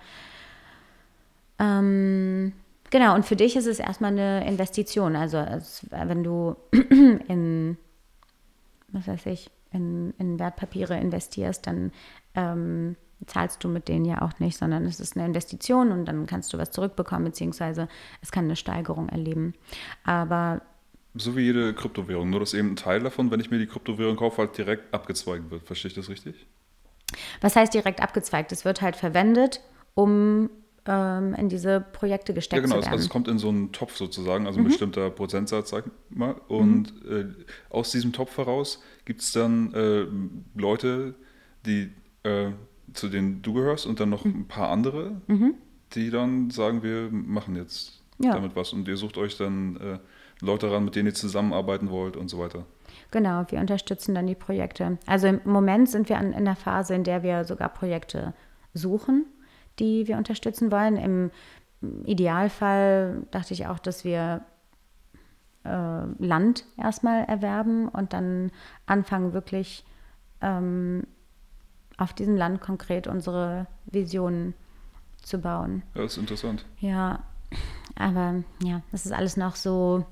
Ähm, genau, und für dich ist es erstmal eine Investition. Also als, wenn du in, was weiß ich, in, in Wertpapiere investierst, dann ähm, zahlst du mit denen ja auch nicht, sondern es ist eine Investition und dann kannst du was zurückbekommen, beziehungsweise es kann eine Steigerung erleben. Aber so wie jede Kryptowährung, nur dass eben ein Teil davon, wenn ich mir die Kryptowährung kaufe, halt direkt abgezweigt wird. Verstehe ich das richtig? Was heißt direkt abgezweigt? Es wird halt verwendet, um ähm, in diese Projekte gesteckt ja, genau, werden. also es kommt in so einen Topf sozusagen, Mhm. also ein bestimmter Prozentsatz, sag ich mal. Und äh, aus diesem Topf heraus gibt es dann äh, Leute, die äh, zu denen du gehörst und dann noch Mhm. ein paar andere, die dann sagen, wir machen jetzt Ja. damit was. Und ihr sucht euch dann äh, Leute ran, mit denen ihr zusammenarbeiten wollt und so weiter. Genau, wir unterstützen dann die Projekte. Also im Moment sind wir an, in der Phase, in der wir sogar Projekte suchen, die wir unterstützen wollen. Im Idealfall dachte ich auch, dass wir äh, Land erstmal erwerben und dann anfangen, wirklich ähm, auf diesem Land konkret unsere Visionen zu bauen. Ja, das ist interessant. Ja, aber ja, das ist alles noch so,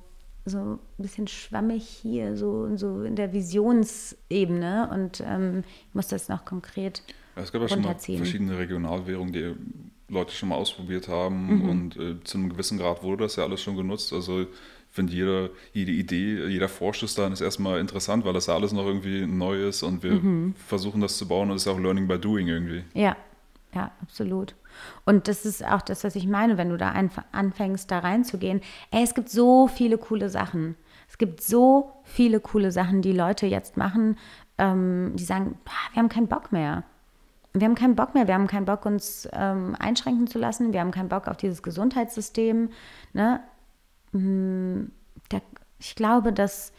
so ein bisschen schwammig hier, so, so in der Visionsebene und ähm, ich muss das noch konkret. Es gab ja schon mal verschiedene Regionalwährungen, die Leute schon mal ausprobiert haben Mhm. und äh, zu einem gewissen Grad wurde das ja alles schon genutzt. Also ich finde jede, jede Idee, jeder Vorschuss dahin ist erstmal interessant, weil das ja alles noch irgendwie neu ist und wir Mhm. versuchen das zu bauen und es ist auch Learning by Doing irgendwie. Ja, ja, absolut. Und das ist auch das, was ich meine, wenn du da anfängst, da reinzugehen. Ey, es gibt so viele coole Sachen. Es gibt so viele coole Sachen, die Leute jetzt machen, ähm, die sagen, "Ah, wir haben keinen Bock mehr. Wir haben keinen Bock mehr, wir haben keinen Bock, uns ähm, einschränken zu lassen, wir haben keinen Bock auf dieses Gesundheitssystem. Ne? Mm, Da, ich glaube, dass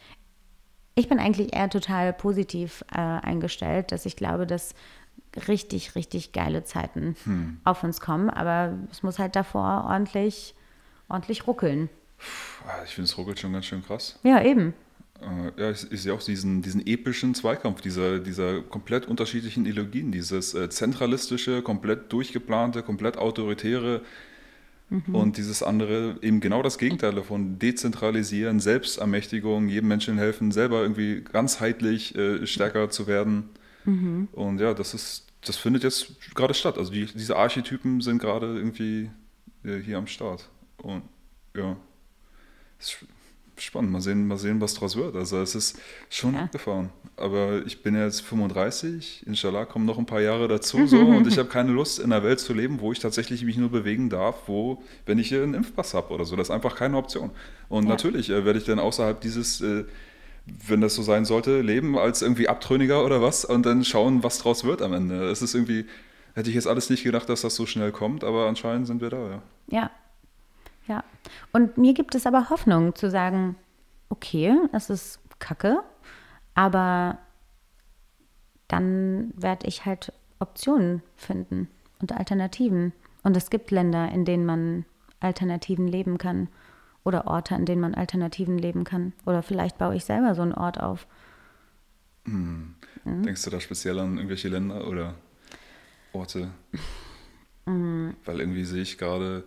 ich bin eigentlich eher total positiv äh, eingestellt, dass ich glaube, dass richtig, richtig geile Zeiten auf uns kommen, aber es muss halt davor ordentlich, ordentlich ruckeln. Ah, Ich finde es ruckelt schon ganz schön krass. Ja, eben. Äh, Ja, ich, sehe auch diesen, diesen epischen Zweikampf dieser, dieser komplett unterschiedlichen Ideologien, dieses äh, zentralistische, komplett durchgeplante, komplett autoritäre und dieses andere, eben genau das Gegenteil davon, dezentralisieren, Selbstermächtigung, jedem Menschen helfen, selber irgendwie ganzheitlich äh, stärker zu werden. Und ja, das ist, das findet jetzt gerade statt. Also die, diese Archetypen sind gerade irgendwie äh, hier am Start. Und ja, ist spannend. Mal sehen, mal sehen, was draus wird. Also es ist schon Ja. abgefahren. Aber ich bin jetzt 35, inshallah kommen noch ein paar Jahre dazu so und ich habe keine Lust in einer Welt zu leben, wo ich tatsächlich mich nur bewegen darf, wo, wenn ich hier einen Impfpass habe oder so, das ist einfach keine Option. Und Ja. natürlich äh, werde ich dann außerhalb dieses, äh, wenn das so sein sollte, leben als irgendwie Abtrünniger oder was und dann schauen, was draus wird am Ende. Es ist irgendwie, hätte ich jetzt alles nicht gedacht, dass das so schnell kommt, aber anscheinend sind wir da, ja. Ja. Ja. Und mir gibt es aber Hoffnung zu sagen, okay, es ist kacke, aber dann werde ich halt Optionen finden und Alternativen. Und es gibt Länder, in denen man Alternativen leben kann. Oder Orte, in denen man Alternativen leben kann. Oder vielleicht baue ich selber so einen Ort auf. Denkst du da speziell an irgendwelche Länder oder Orte? Weil irgendwie sehe ich gerade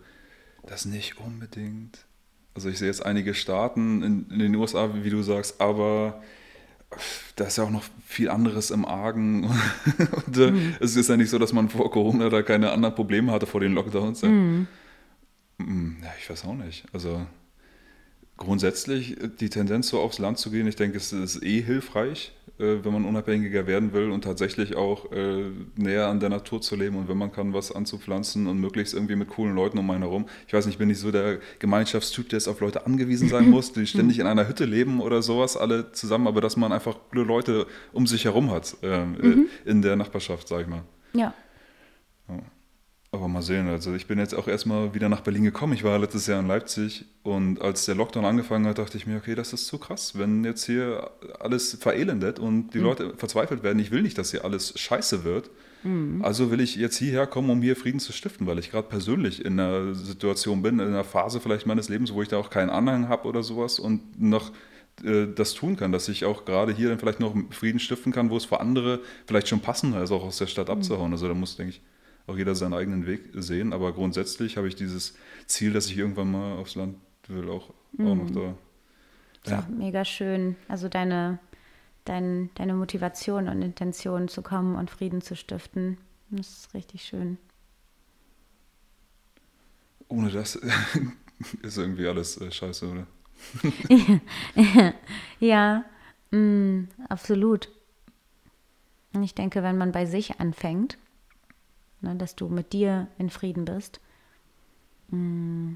das nicht unbedingt. Also ich sehe jetzt einige Staaten in, in den USA, wie du sagst, aber da ist ja auch noch viel anderes im Argen. Und äh, es ist ja nicht so, dass man vor Corona da keine anderen Probleme hatte vor den Lockdowns. Ja. Mm, Ja, ich weiß auch nicht. Also grundsätzlich äh, die Tendenz so aufs Land zu gehen, ich denke, es ist eh hilfreich, wenn man unabhängiger werden will und tatsächlich auch äh, näher an der Natur zu leben und wenn man kann, was anzupflanzen und möglichst irgendwie mit coolen Leuten um einen herum. Ich weiß nicht, ich bin nicht so der Gemeinschaftstyp, der jetzt auf Leute angewiesen sein muss, die ständig in einer Hütte leben oder sowas, alle zusammen, aber dass man einfach coole Leute um sich herum hat ähm, äh, in der Nachbarschaft, sag ich mal. Ja. Aber mal sehen, also ich bin jetzt auch erstmal wieder nach Berlin gekommen. Ich war letztes Jahr in Leipzig und als der Lockdown angefangen hat, dachte ich mir, okay, das ist zu krass, wenn jetzt hier alles verelendet und die Leute verzweifelt werden. Ich will nicht, dass hier alles scheiße wird. Also will ich jetzt hierher kommen, um hier Frieden zu stiften, weil ich gerade persönlich in einer Situation bin, in einer Phase vielleicht meines Lebens, wo ich da auch keinen Anhang habe oder sowas und noch äh, das tun kann, dass ich auch gerade hier dann vielleicht noch Frieden stiften kann, wo es für andere vielleicht schon passender ist, auch aus der Stadt abzuhauen. Also da muss, denke ich, auch jeder seinen eigenen Weg sehen. Aber grundsätzlich habe ich dieses Ziel, dass ich irgendwann mal aufs Land will, auch, auch noch da. Ist auch mega schön. Also deine, dein, deine Motivation und Intention zu kommen und Frieden zu stiften. Das ist richtig schön. Ohne das ist irgendwie alles äh, scheiße, oder? Ja, mm, absolut. Und ich denke, wenn man bei sich anfängt, ne, dass du mit dir in Frieden bist, mm,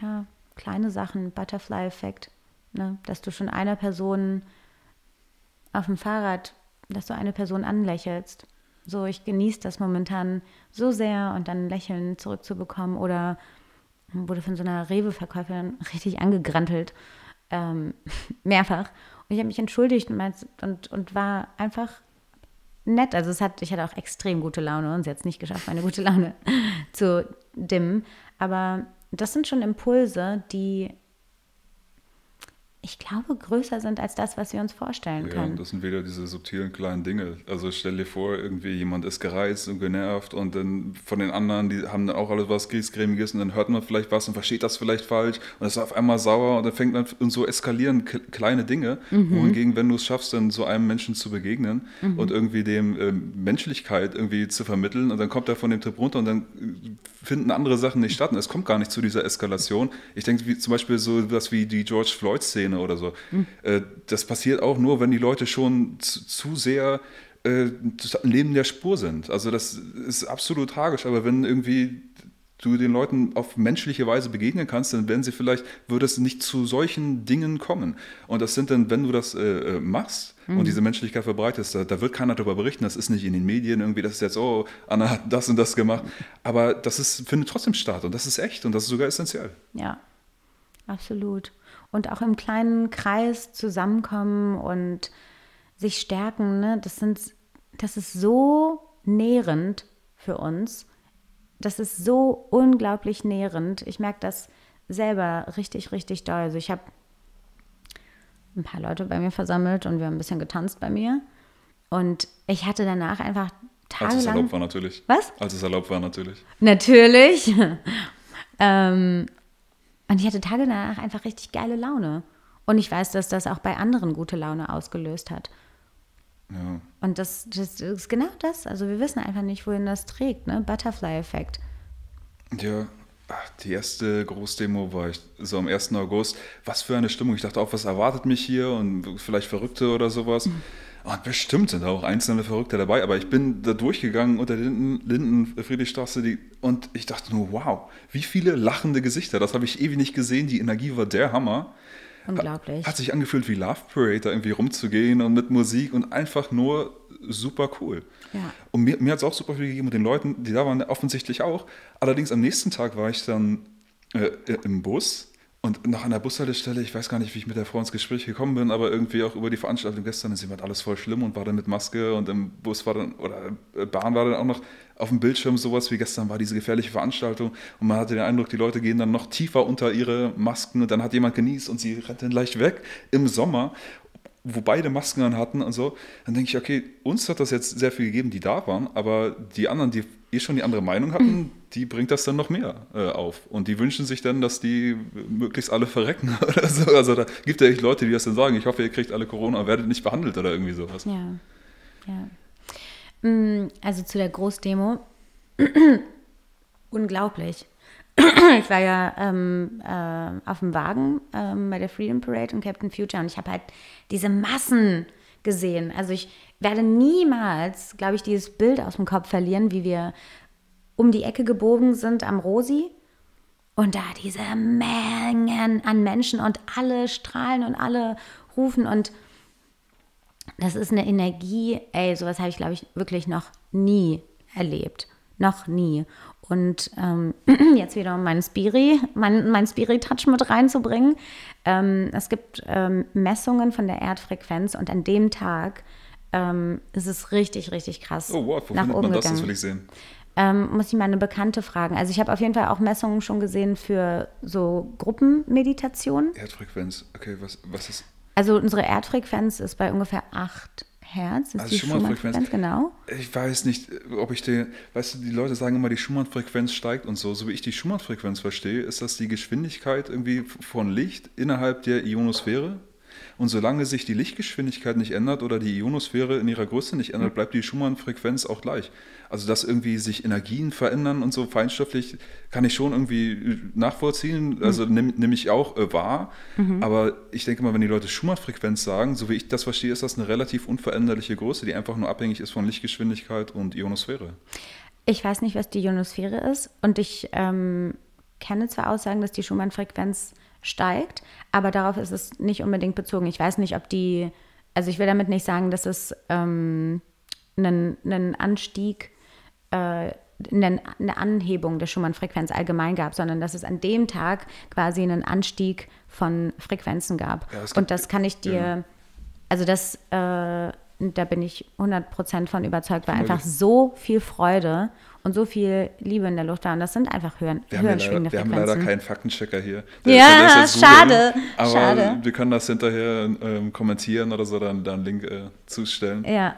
ja, kleine Sachen, Butterfly-Effekt, ne? dass du schon einer Person auf dem Fahrrad, dass du eine Person anlächelst. So, ich genieße das momentan so sehr und dann ein Lächeln zurückzubekommen oder wurde von so einer Rewe-Verkäuferin richtig angegrantelt, ähm, mehrfach. Und ich habe mich entschuldigt und, und, und war einfach nett. Also es hat, ich hatte auch extrem gute Laune und sie hat es nicht geschafft, meine gute Laune zu dimmen. Aber das sind schon Impulse, die ich glaube, größer sind als das, was wir uns vorstellen ja, können. das sind wieder diese subtilen kleinen Dinge. Also stell dir vor, irgendwie jemand ist gereizt und genervt und dann von den anderen, die haben dann auch alles was Grießcremiges und dann hört man vielleicht was und versteht das vielleicht falsch und ist auf einmal sauer und dann fängt man und so eskalieren kleine Dinge. Mhm. Wohingegen, wenn du es schaffst, dann so einem Menschen zu begegnen mhm. und irgendwie dem äh, Menschlichkeit irgendwie zu vermitteln und dann kommt er von dem Trip runter und dann äh, finden andere Sachen nicht statt und es kommt gar nicht zu dieser Eskalation. Ich denke wie, zum Beispiel so was wie die George Floyd-Szene Szene oder so. Mhm. das passiert auch nur, wenn die Leute schon zu, zu sehr äh, neben der Spur sind. Also das ist absolut tragisch, aber wenn irgendwie du den Leuten auf menschliche Weise begegnen kannst, dann werden sie vielleicht, würde es nicht zu solchen Dingen kommen. Und das sind dann, wenn du das äh, äh machst mhm. und diese Menschlichkeit verbreitest, da, da, wird keiner darüber berichten, das ist nicht in den Medien irgendwie, das ist jetzt, oh, Anna hat das und das gemacht. Aber das ist, findet trotzdem statt und das ist echt und das ist sogar essentiell. Ja, absolut und auch im kleinen Kreis zusammenkommen und sich stärken, ne? das, sind, das ist so nährend für uns. Das ist so unglaublich nährend. Ich merke das selber richtig, richtig doll. Also ich habe ein paar Leute bei mir versammelt und wir haben ein bisschen getanzt bei mir. Und ich hatte danach einfach tagelang... Als es erlaubt war natürlich. Was? Als es erlaubt war natürlich. Natürlich. ähm, und ich hatte Tage danach einfach richtig geile Laune. Und ich weiß, dass das auch bei anderen gute Laune ausgelöst hat. Ja. Und das, das ist genau das. Also wir wissen einfach nicht, wohin das trägt, ne? Butterfly-Effekt. Ja, Ach, die erste Großdemo war ich so am 1. August. Was für eine Stimmung. Ich dachte auch, was erwartet mich hier und vielleicht Verrückte oder sowas. Mhm. Und bestimmt sind auch einzelne Verrückte dabei, aber ich bin da durchgegangen unter Linden, Linden Friedrichstraße die, und ich dachte nur, wow, wie viele lachende Gesichter. Das habe ich ewig nicht gesehen. Die Energie war der Hammer. Unglaublich. Hat sich angefühlt wie Love Parade, da irgendwie rumzugehen und mit Musik und einfach nur super cool. Ja. Und mir, mir hat es auch super viel gegeben und den Leuten, die da waren, offensichtlich auch. Allerdings am nächsten Tag war ich dann äh, im Bus und nach einer Bushaltestelle, ich weiß gar nicht, wie ich mit der Frau ins Gespräch gekommen bin, aber irgendwie auch über die Veranstaltung gestern, ist jemand alles voll schlimm und war dann mit Maske und im Bus war dann, oder äh, Bahn war dann auch noch auf dem Bildschirm sowas wie gestern war diese gefährliche Veranstaltung und man hatte den Eindruck, die Leute gehen dann noch tiefer unter ihre Masken und dann hat jemand genießt und sie rennt dann leicht weg im Sommer wo beide Masken an hatten und so, dann denke ich, okay, uns hat das jetzt sehr viel gegeben, die da waren, aber die anderen, die eh schon die andere Meinung hatten, mhm. Die bringt das dann noch mehr äh, auf. Und die wünschen sich dann, dass die möglichst alle verrecken oder so. Also da gibt es ja echt Leute, die das dann sagen, ich hoffe, ihr kriegt alle Corona werdet nicht behandelt oder irgendwie sowas. Ja, ja. Mm, also zu der Großdemo, unglaublich. ich war ja ähm, äh, auf dem Wagen ähm, bei der Freedom Parade und Captain Future und ich habe halt diese Massen gesehen. Also ich werde niemals, glaube ich, dieses Bild aus dem Kopf verlieren, wie wir um die Ecke gebogen sind am Rosi und da diese Mengen an Menschen und alle strahlen und alle rufen und das ist eine Energie, ey, sowas habe ich, glaube ich, wirklich noch nie erlebt. Noch nie. Und ähm, jetzt wieder um meinen Spiri, mein, mein Spiri-Touch mit reinzubringen. Ähm, es gibt ähm, Messungen von der Erdfrequenz und an dem Tag ähm, ist es richtig, richtig krass. Oh, wow, wo nach oben man das? Gegangen. Das will ich sehen. Ähm, muss ich meine Bekannte fragen. Also ich habe auf jeden Fall auch Messungen schon gesehen für so Gruppenmeditation. Erdfrequenz, okay, was, was ist? Also unsere Erdfrequenz ist bei ungefähr 8 Hertz, ist also die Schumann-Frequenz, genau. Ich weiß nicht, ob ich den, weißt du, die Leute sagen immer, die Schumann-Frequenz steigt und so. So wie ich die Schumann-Frequenz verstehe, ist das die Geschwindigkeit irgendwie von Licht innerhalb der Ionosphäre. Und solange sich die Lichtgeschwindigkeit nicht ändert oder die Ionosphäre in ihrer Größe nicht ändert, bleibt die Schumann-Frequenz auch gleich. Also dass irgendwie sich Energien verändern und so feinstofflich kann ich schon irgendwie nachvollziehen. Also mhm. nehme nehm ich auch äh, wahr. Mhm. Aber ich denke mal, wenn die Leute Schumann-Frequenz sagen, so wie ich das verstehe, ist das eine relativ unveränderliche Größe, die einfach nur abhängig ist von Lichtgeschwindigkeit und Ionosphäre. Ich weiß nicht, was die Ionosphäre ist und ich ähm, kenne zwar Aussagen, dass die Schumann-Frequenz steigt, aber darauf ist es nicht unbedingt bezogen. Ich weiß nicht, ob die, also ich will damit nicht sagen, dass es ähm, einen, einen Anstieg, äh, eine, eine Anhebung der Schumann-Frequenz allgemein gab, sondern dass es an dem Tag quasi einen Anstieg von Frequenzen gab. Ja, und das kann ich dir, ja. also das, äh, da bin ich 100% von überzeugt, weil einfach so viel Freude und so viel Liebe in der Luft war. Und das sind einfach hören, wir hören schwingende Frequenzen. Wir haben leider keinen Faktenchecker hier. Der ja, schade. Aber schade. wir können das hinterher ähm, kommentieren oder so, dann, dann einen Link äh, zustellen. Ja.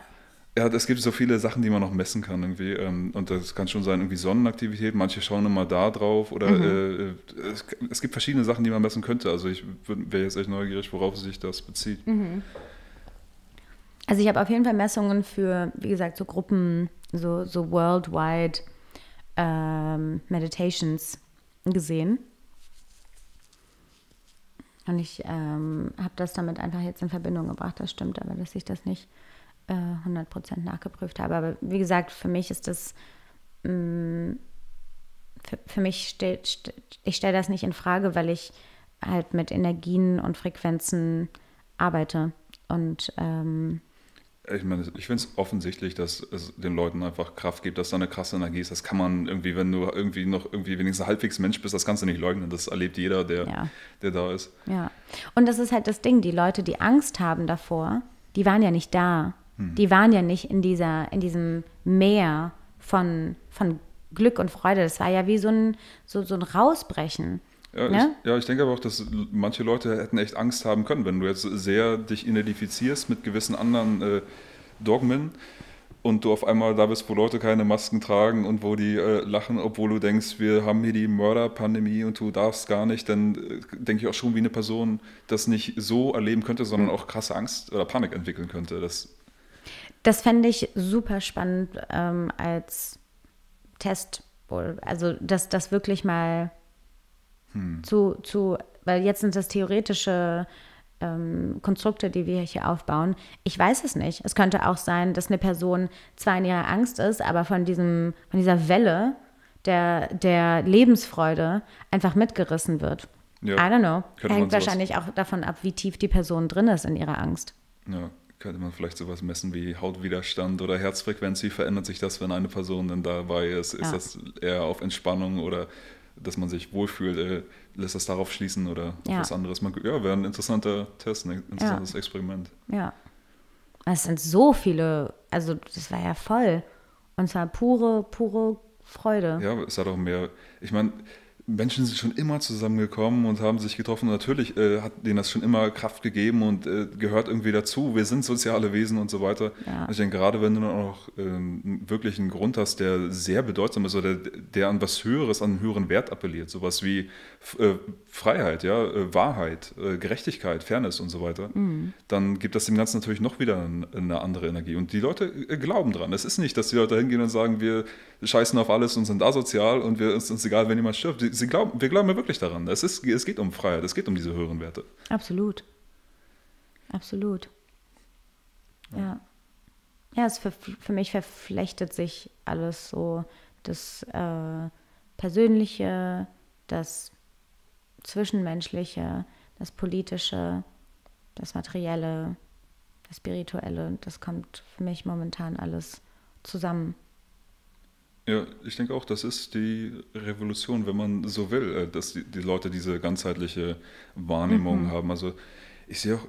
Ja, es gibt so viele Sachen, die man noch messen kann irgendwie. Ähm, und das kann schon sein, irgendwie Sonnenaktivität. Manche schauen immer da drauf. Oder mhm. äh, es, es, gibt verschiedene Sachen, die man messen könnte. Also ich wäre jetzt echt neugierig, worauf sich das bezieht. Mhm. Also ich habe auf jeden Fall Messungen für, wie gesagt, so Gruppen, so, so worldwide ähm, Meditations gesehen. Und ich ähm, habe das damit einfach jetzt in Verbindung gebracht, das stimmt, aber dass ich das nicht äh, 100% nachgeprüft habe. Aber wie gesagt, für mich ist das, mh, mm, für, für, mich steht, st ich stelle das nicht in Frage, weil ich halt mit Energien und Frequenzen arbeite. Und ähm, ich meine, ich finde es offensichtlich, dass es den Leuten einfach Kraft gibt, dass da eine krasse Energie ist. Das kann man irgendwie, wenn du irgendwie noch irgendwie wenigstens halbwegs Mensch bist, das kannst du nicht leugnen. Das erlebt jeder, der, ja. der da ist. Ja. Und das ist halt das Ding, die Leute, die Angst haben davor, die waren ja nicht da. Hm. Die waren ja nicht in, dieser, in diesem Meer von, von Glück und Freude. Das war ja wie so ein, so, so ein Rausbrechen. Ja, ne? ich, ja, ich denke aber auch, dass manche Leute hätten echt Angst haben können, wenn du jetzt sehr dich identifizierst mit gewissen anderen äh, Dogmen und du auf einmal da bist, wo Leute keine Masken tragen und wo die äh, lachen, obwohl du denkst, wir haben hier die Mörderpandemie und du darfst gar nicht, dann äh, denke ich auch schon, wie eine Person das nicht so erleben könnte, sondern auch krasse Angst oder Panik entwickeln könnte. Das, das fände ich super spannend ähm, als Test, also dass das wirklich mal hm. zu, zu, weil jetzt sind das theoretische ähm, Konstrukte, die wir hier aufbauen. Ich weiß es nicht. Es könnte auch sein, dass eine Person zwar in ihrer Angst ist, aber von, diesem, von dieser Welle der, der Lebensfreude einfach mitgerissen wird. Ja, I don't know. Hängt wahrscheinlich auch davon ab, wie tief die Person drin ist in ihrer Angst. Ja, könnte man vielleicht sowas messen wie Hautwiderstand oder Herzfrequenz. Wie verändert sich das, wenn eine Person dann dabei ist? Ist ja. das eher auf Entspannung oder dass man sich wohlfühlt, äh, lässt das darauf schließen oder ja. was anderes. Man, ja, wäre ein interessanter Test, ein interessantes ja. Experiment. Ja. Es sind so viele, also das war ja voll. Und zwar pure, pure Freude. Ja, es hat auch mehr, ich meine, Menschen sind schon immer zusammengekommen und haben sich getroffen. Natürlich äh, hat denen das schon immer Kraft gegeben und äh, gehört irgendwie dazu. Wir sind soziale Wesen und so weiter. Ja. Ich denke, gerade wenn du dann auch ähm, wirklich einen Grund hast, der sehr bedeutsam ist oder der an was Höheres, an einen höheren Wert appelliert, sowas wie äh, Freiheit, ja, äh, Wahrheit, äh, Gerechtigkeit, Fairness und so weiter, mhm. dann gibt das dem Ganzen natürlich noch wieder eine andere Energie. Und die Leute äh, glauben dran. Es ist nicht, dass die Leute hingehen und sagen, wir scheißen auf alles und sind asozial und wir, es ist uns egal, wenn jemand stirbt. Sie glauben, wir glauben ja wirklich daran. Es, ist, es geht um Freiheit, es geht um diese höheren Werte. Absolut. Absolut. Ja. Ja, ja es für, für mich verflechtet sich alles so. Das äh, Persönliche, das Zwischenmenschliche, das Politische, das Materielle, das Spirituelle. Das kommt für mich momentan alles zusammen. Ja, ich denke auch, das ist die Revolution, wenn man so will, äh, dass die, die Leute diese ganzheitliche Wahrnehmung mhm. haben. Also ich sehe auch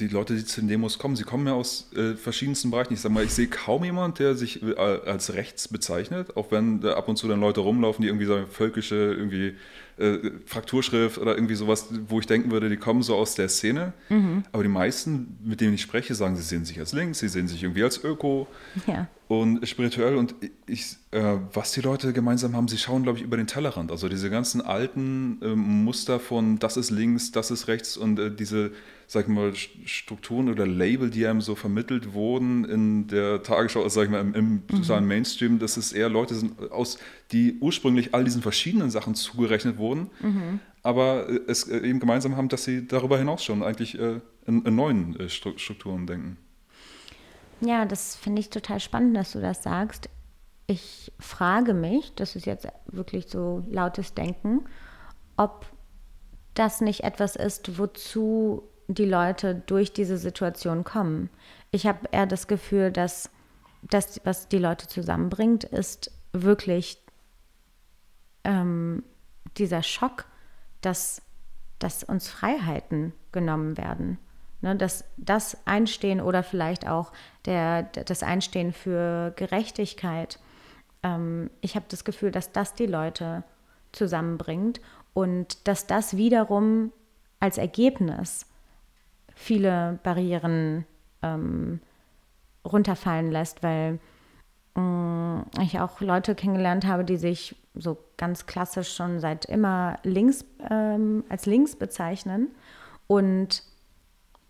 die Leute, die zu den Demos kommen, sie kommen ja aus äh, verschiedensten Bereichen. Ich sage mal, ich sehe kaum jemand, der sich äh, als rechts bezeichnet, auch wenn ab und zu dann Leute rumlaufen, die irgendwie sagen, völkische, irgendwie äh, Frakturschrift oder irgendwie sowas, wo ich denken würde, die kommen so aus der Szene. Mhm. Aber die meisten, mit denen ich spreche, sagen, sie sehen sich als links, sie sehen sich irgendwie als Öko ja. und spirituell. Und ich, äh, was die Leute gemeinsam haben, sie schauen, glaube ich, über den Tellerrand. Also diese ganzen alten äh, Muster von das ist links, das ist rechts und äh, diese sag ich mal, Strukturen oder Label, die einem so vermittelt wurden in der Tagesschau, also sag ich mal, im, im sozialen mhm. Mainstream, dass es eher Leute sind, aus, die ursprünglich all diesen verschiedenen Sachen zugerechnet wurden, mhm. aber es äh, eben gemeinsam haben, dass sie darüber hinaus schon eigentlich äh, in, in, neuen äh, Strukturen denken. Ja, das finde ich total spannend, dass du das sagst. ich frage mich, das ist jetzt wirklich so lautes Denken, ob das nicht etwas ist, wozu die Leute durch diese Situation kommen. Ich habe eher das Gefühl, dass das, was die Leute zusammenbringt, ist wirklich ähm, dieser Schock, dass, dass uns Freiheiten genommen werden. Ne, dass das Einstehen oder vielleicht auch der, das Einstehen für Gerechtigkeit, ähm, ich habe das Gefühl, dass das die Leute zusammenbringt und dass das wiederum als Ergebnis viele Barrieren ähm, runterfallen lässt, weil äh, ich auch Leute kennengelernt habe, die sich so ganz klassisch schon seit immer links ähm, als links bezeichnen und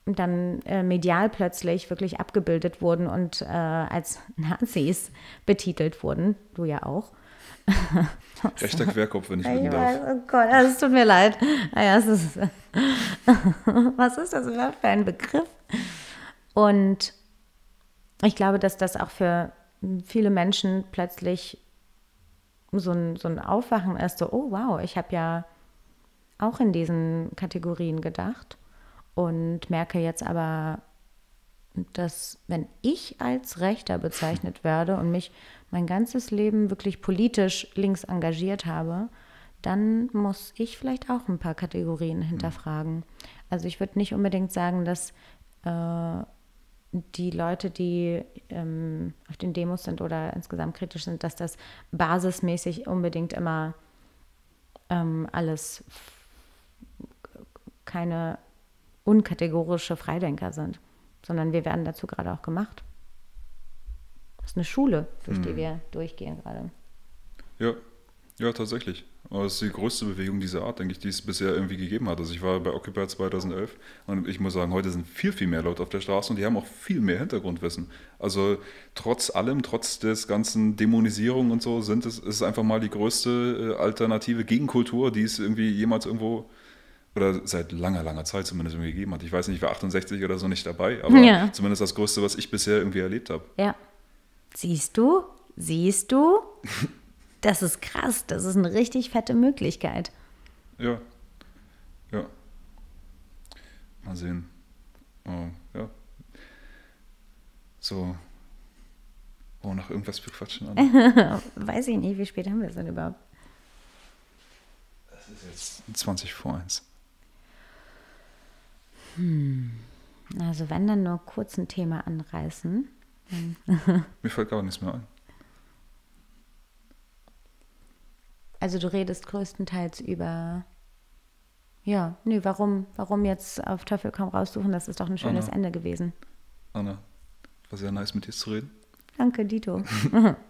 dann äh, medial plötzlich wirklich abgebildet wurden und äh, als Nazis betitelt wurden. Du ja auch. Rechter Querkopf, wenn ich bitten darf. oh Gott, es tut mir leid. Naja, es ist, was ist das überhaupt für ein Begriff? Und ich glaube, dass das auch für viele Menschen plötzlich so ein, so ein Aufwachen ist, so, oh wow, ich habe ja auch in diesen Kategorien gedacht und merke jetzt aber, dass wenn ich als Rechter bezeichnet werde und mich mein ganzes Leben wirklich politisch links engagiert habe, dann muss ich vielleicht auch ein paar Kategorien hinterfragen. Also ich würde nicht unbedingt sagen, dass äh, die Leute, die ähm, auf den Demos sind oder insgesamt kritisch sind, dass das basismäßig unbedingt immer ähm, alles keine unkategorische Freidenker sind, sondern wir werden dazu gerade auch gemacht. Das ist eine Schule, durch hm. die wir durchgehen gerade. Ja, ja, tatsächlich. Aber es ist die größte Bewegung dieser Art, denke ich, die es bisher irgendwie gegeben hat. Also ich war bei Occupy 2011 und ich muss sagen, heute sind viel, viel mehr Leute auf der Straße und die haben auch viel mehr Hintergrundwissen. Also trotz allem, trotz des ganzen Dämonisierung und so, sind es ist einfach mal die größte äh, alternative Gegenkultur, die es irgendwie jemals irgendwo oder seit langer, langer Zeit zumindest irgendwie gegeben hat. Ich weiß nicht, ich war 68 oder so nicht dabei, aber ja. zumindest das Größte, was ich bisher irgendwie erlebt habe. Ja. Siehst du? Siehst du? Das ist krass. Das ist eine richtig fette Möglichkeit. Ja. Ja. Mal sehen. Oh, ja. So. Oh, noch irgendwas für Quatschen an. Weiß ich nicht, wie spät haben wir es denn überhaupt? Das ist jetzt 20 vor 1. Hm. Also wenn dann nur kurz ein Thema anreißen. Mir fällt gar nichts mehr ein. Also du redest größtenteils über, ja, nö, warum, warum jetzt auf Teufel komm raussuchen, das ist doch ein schönes Anna. Ende gewesen. Anna, war sehr nice mit dir zu reden. Danke, Dito.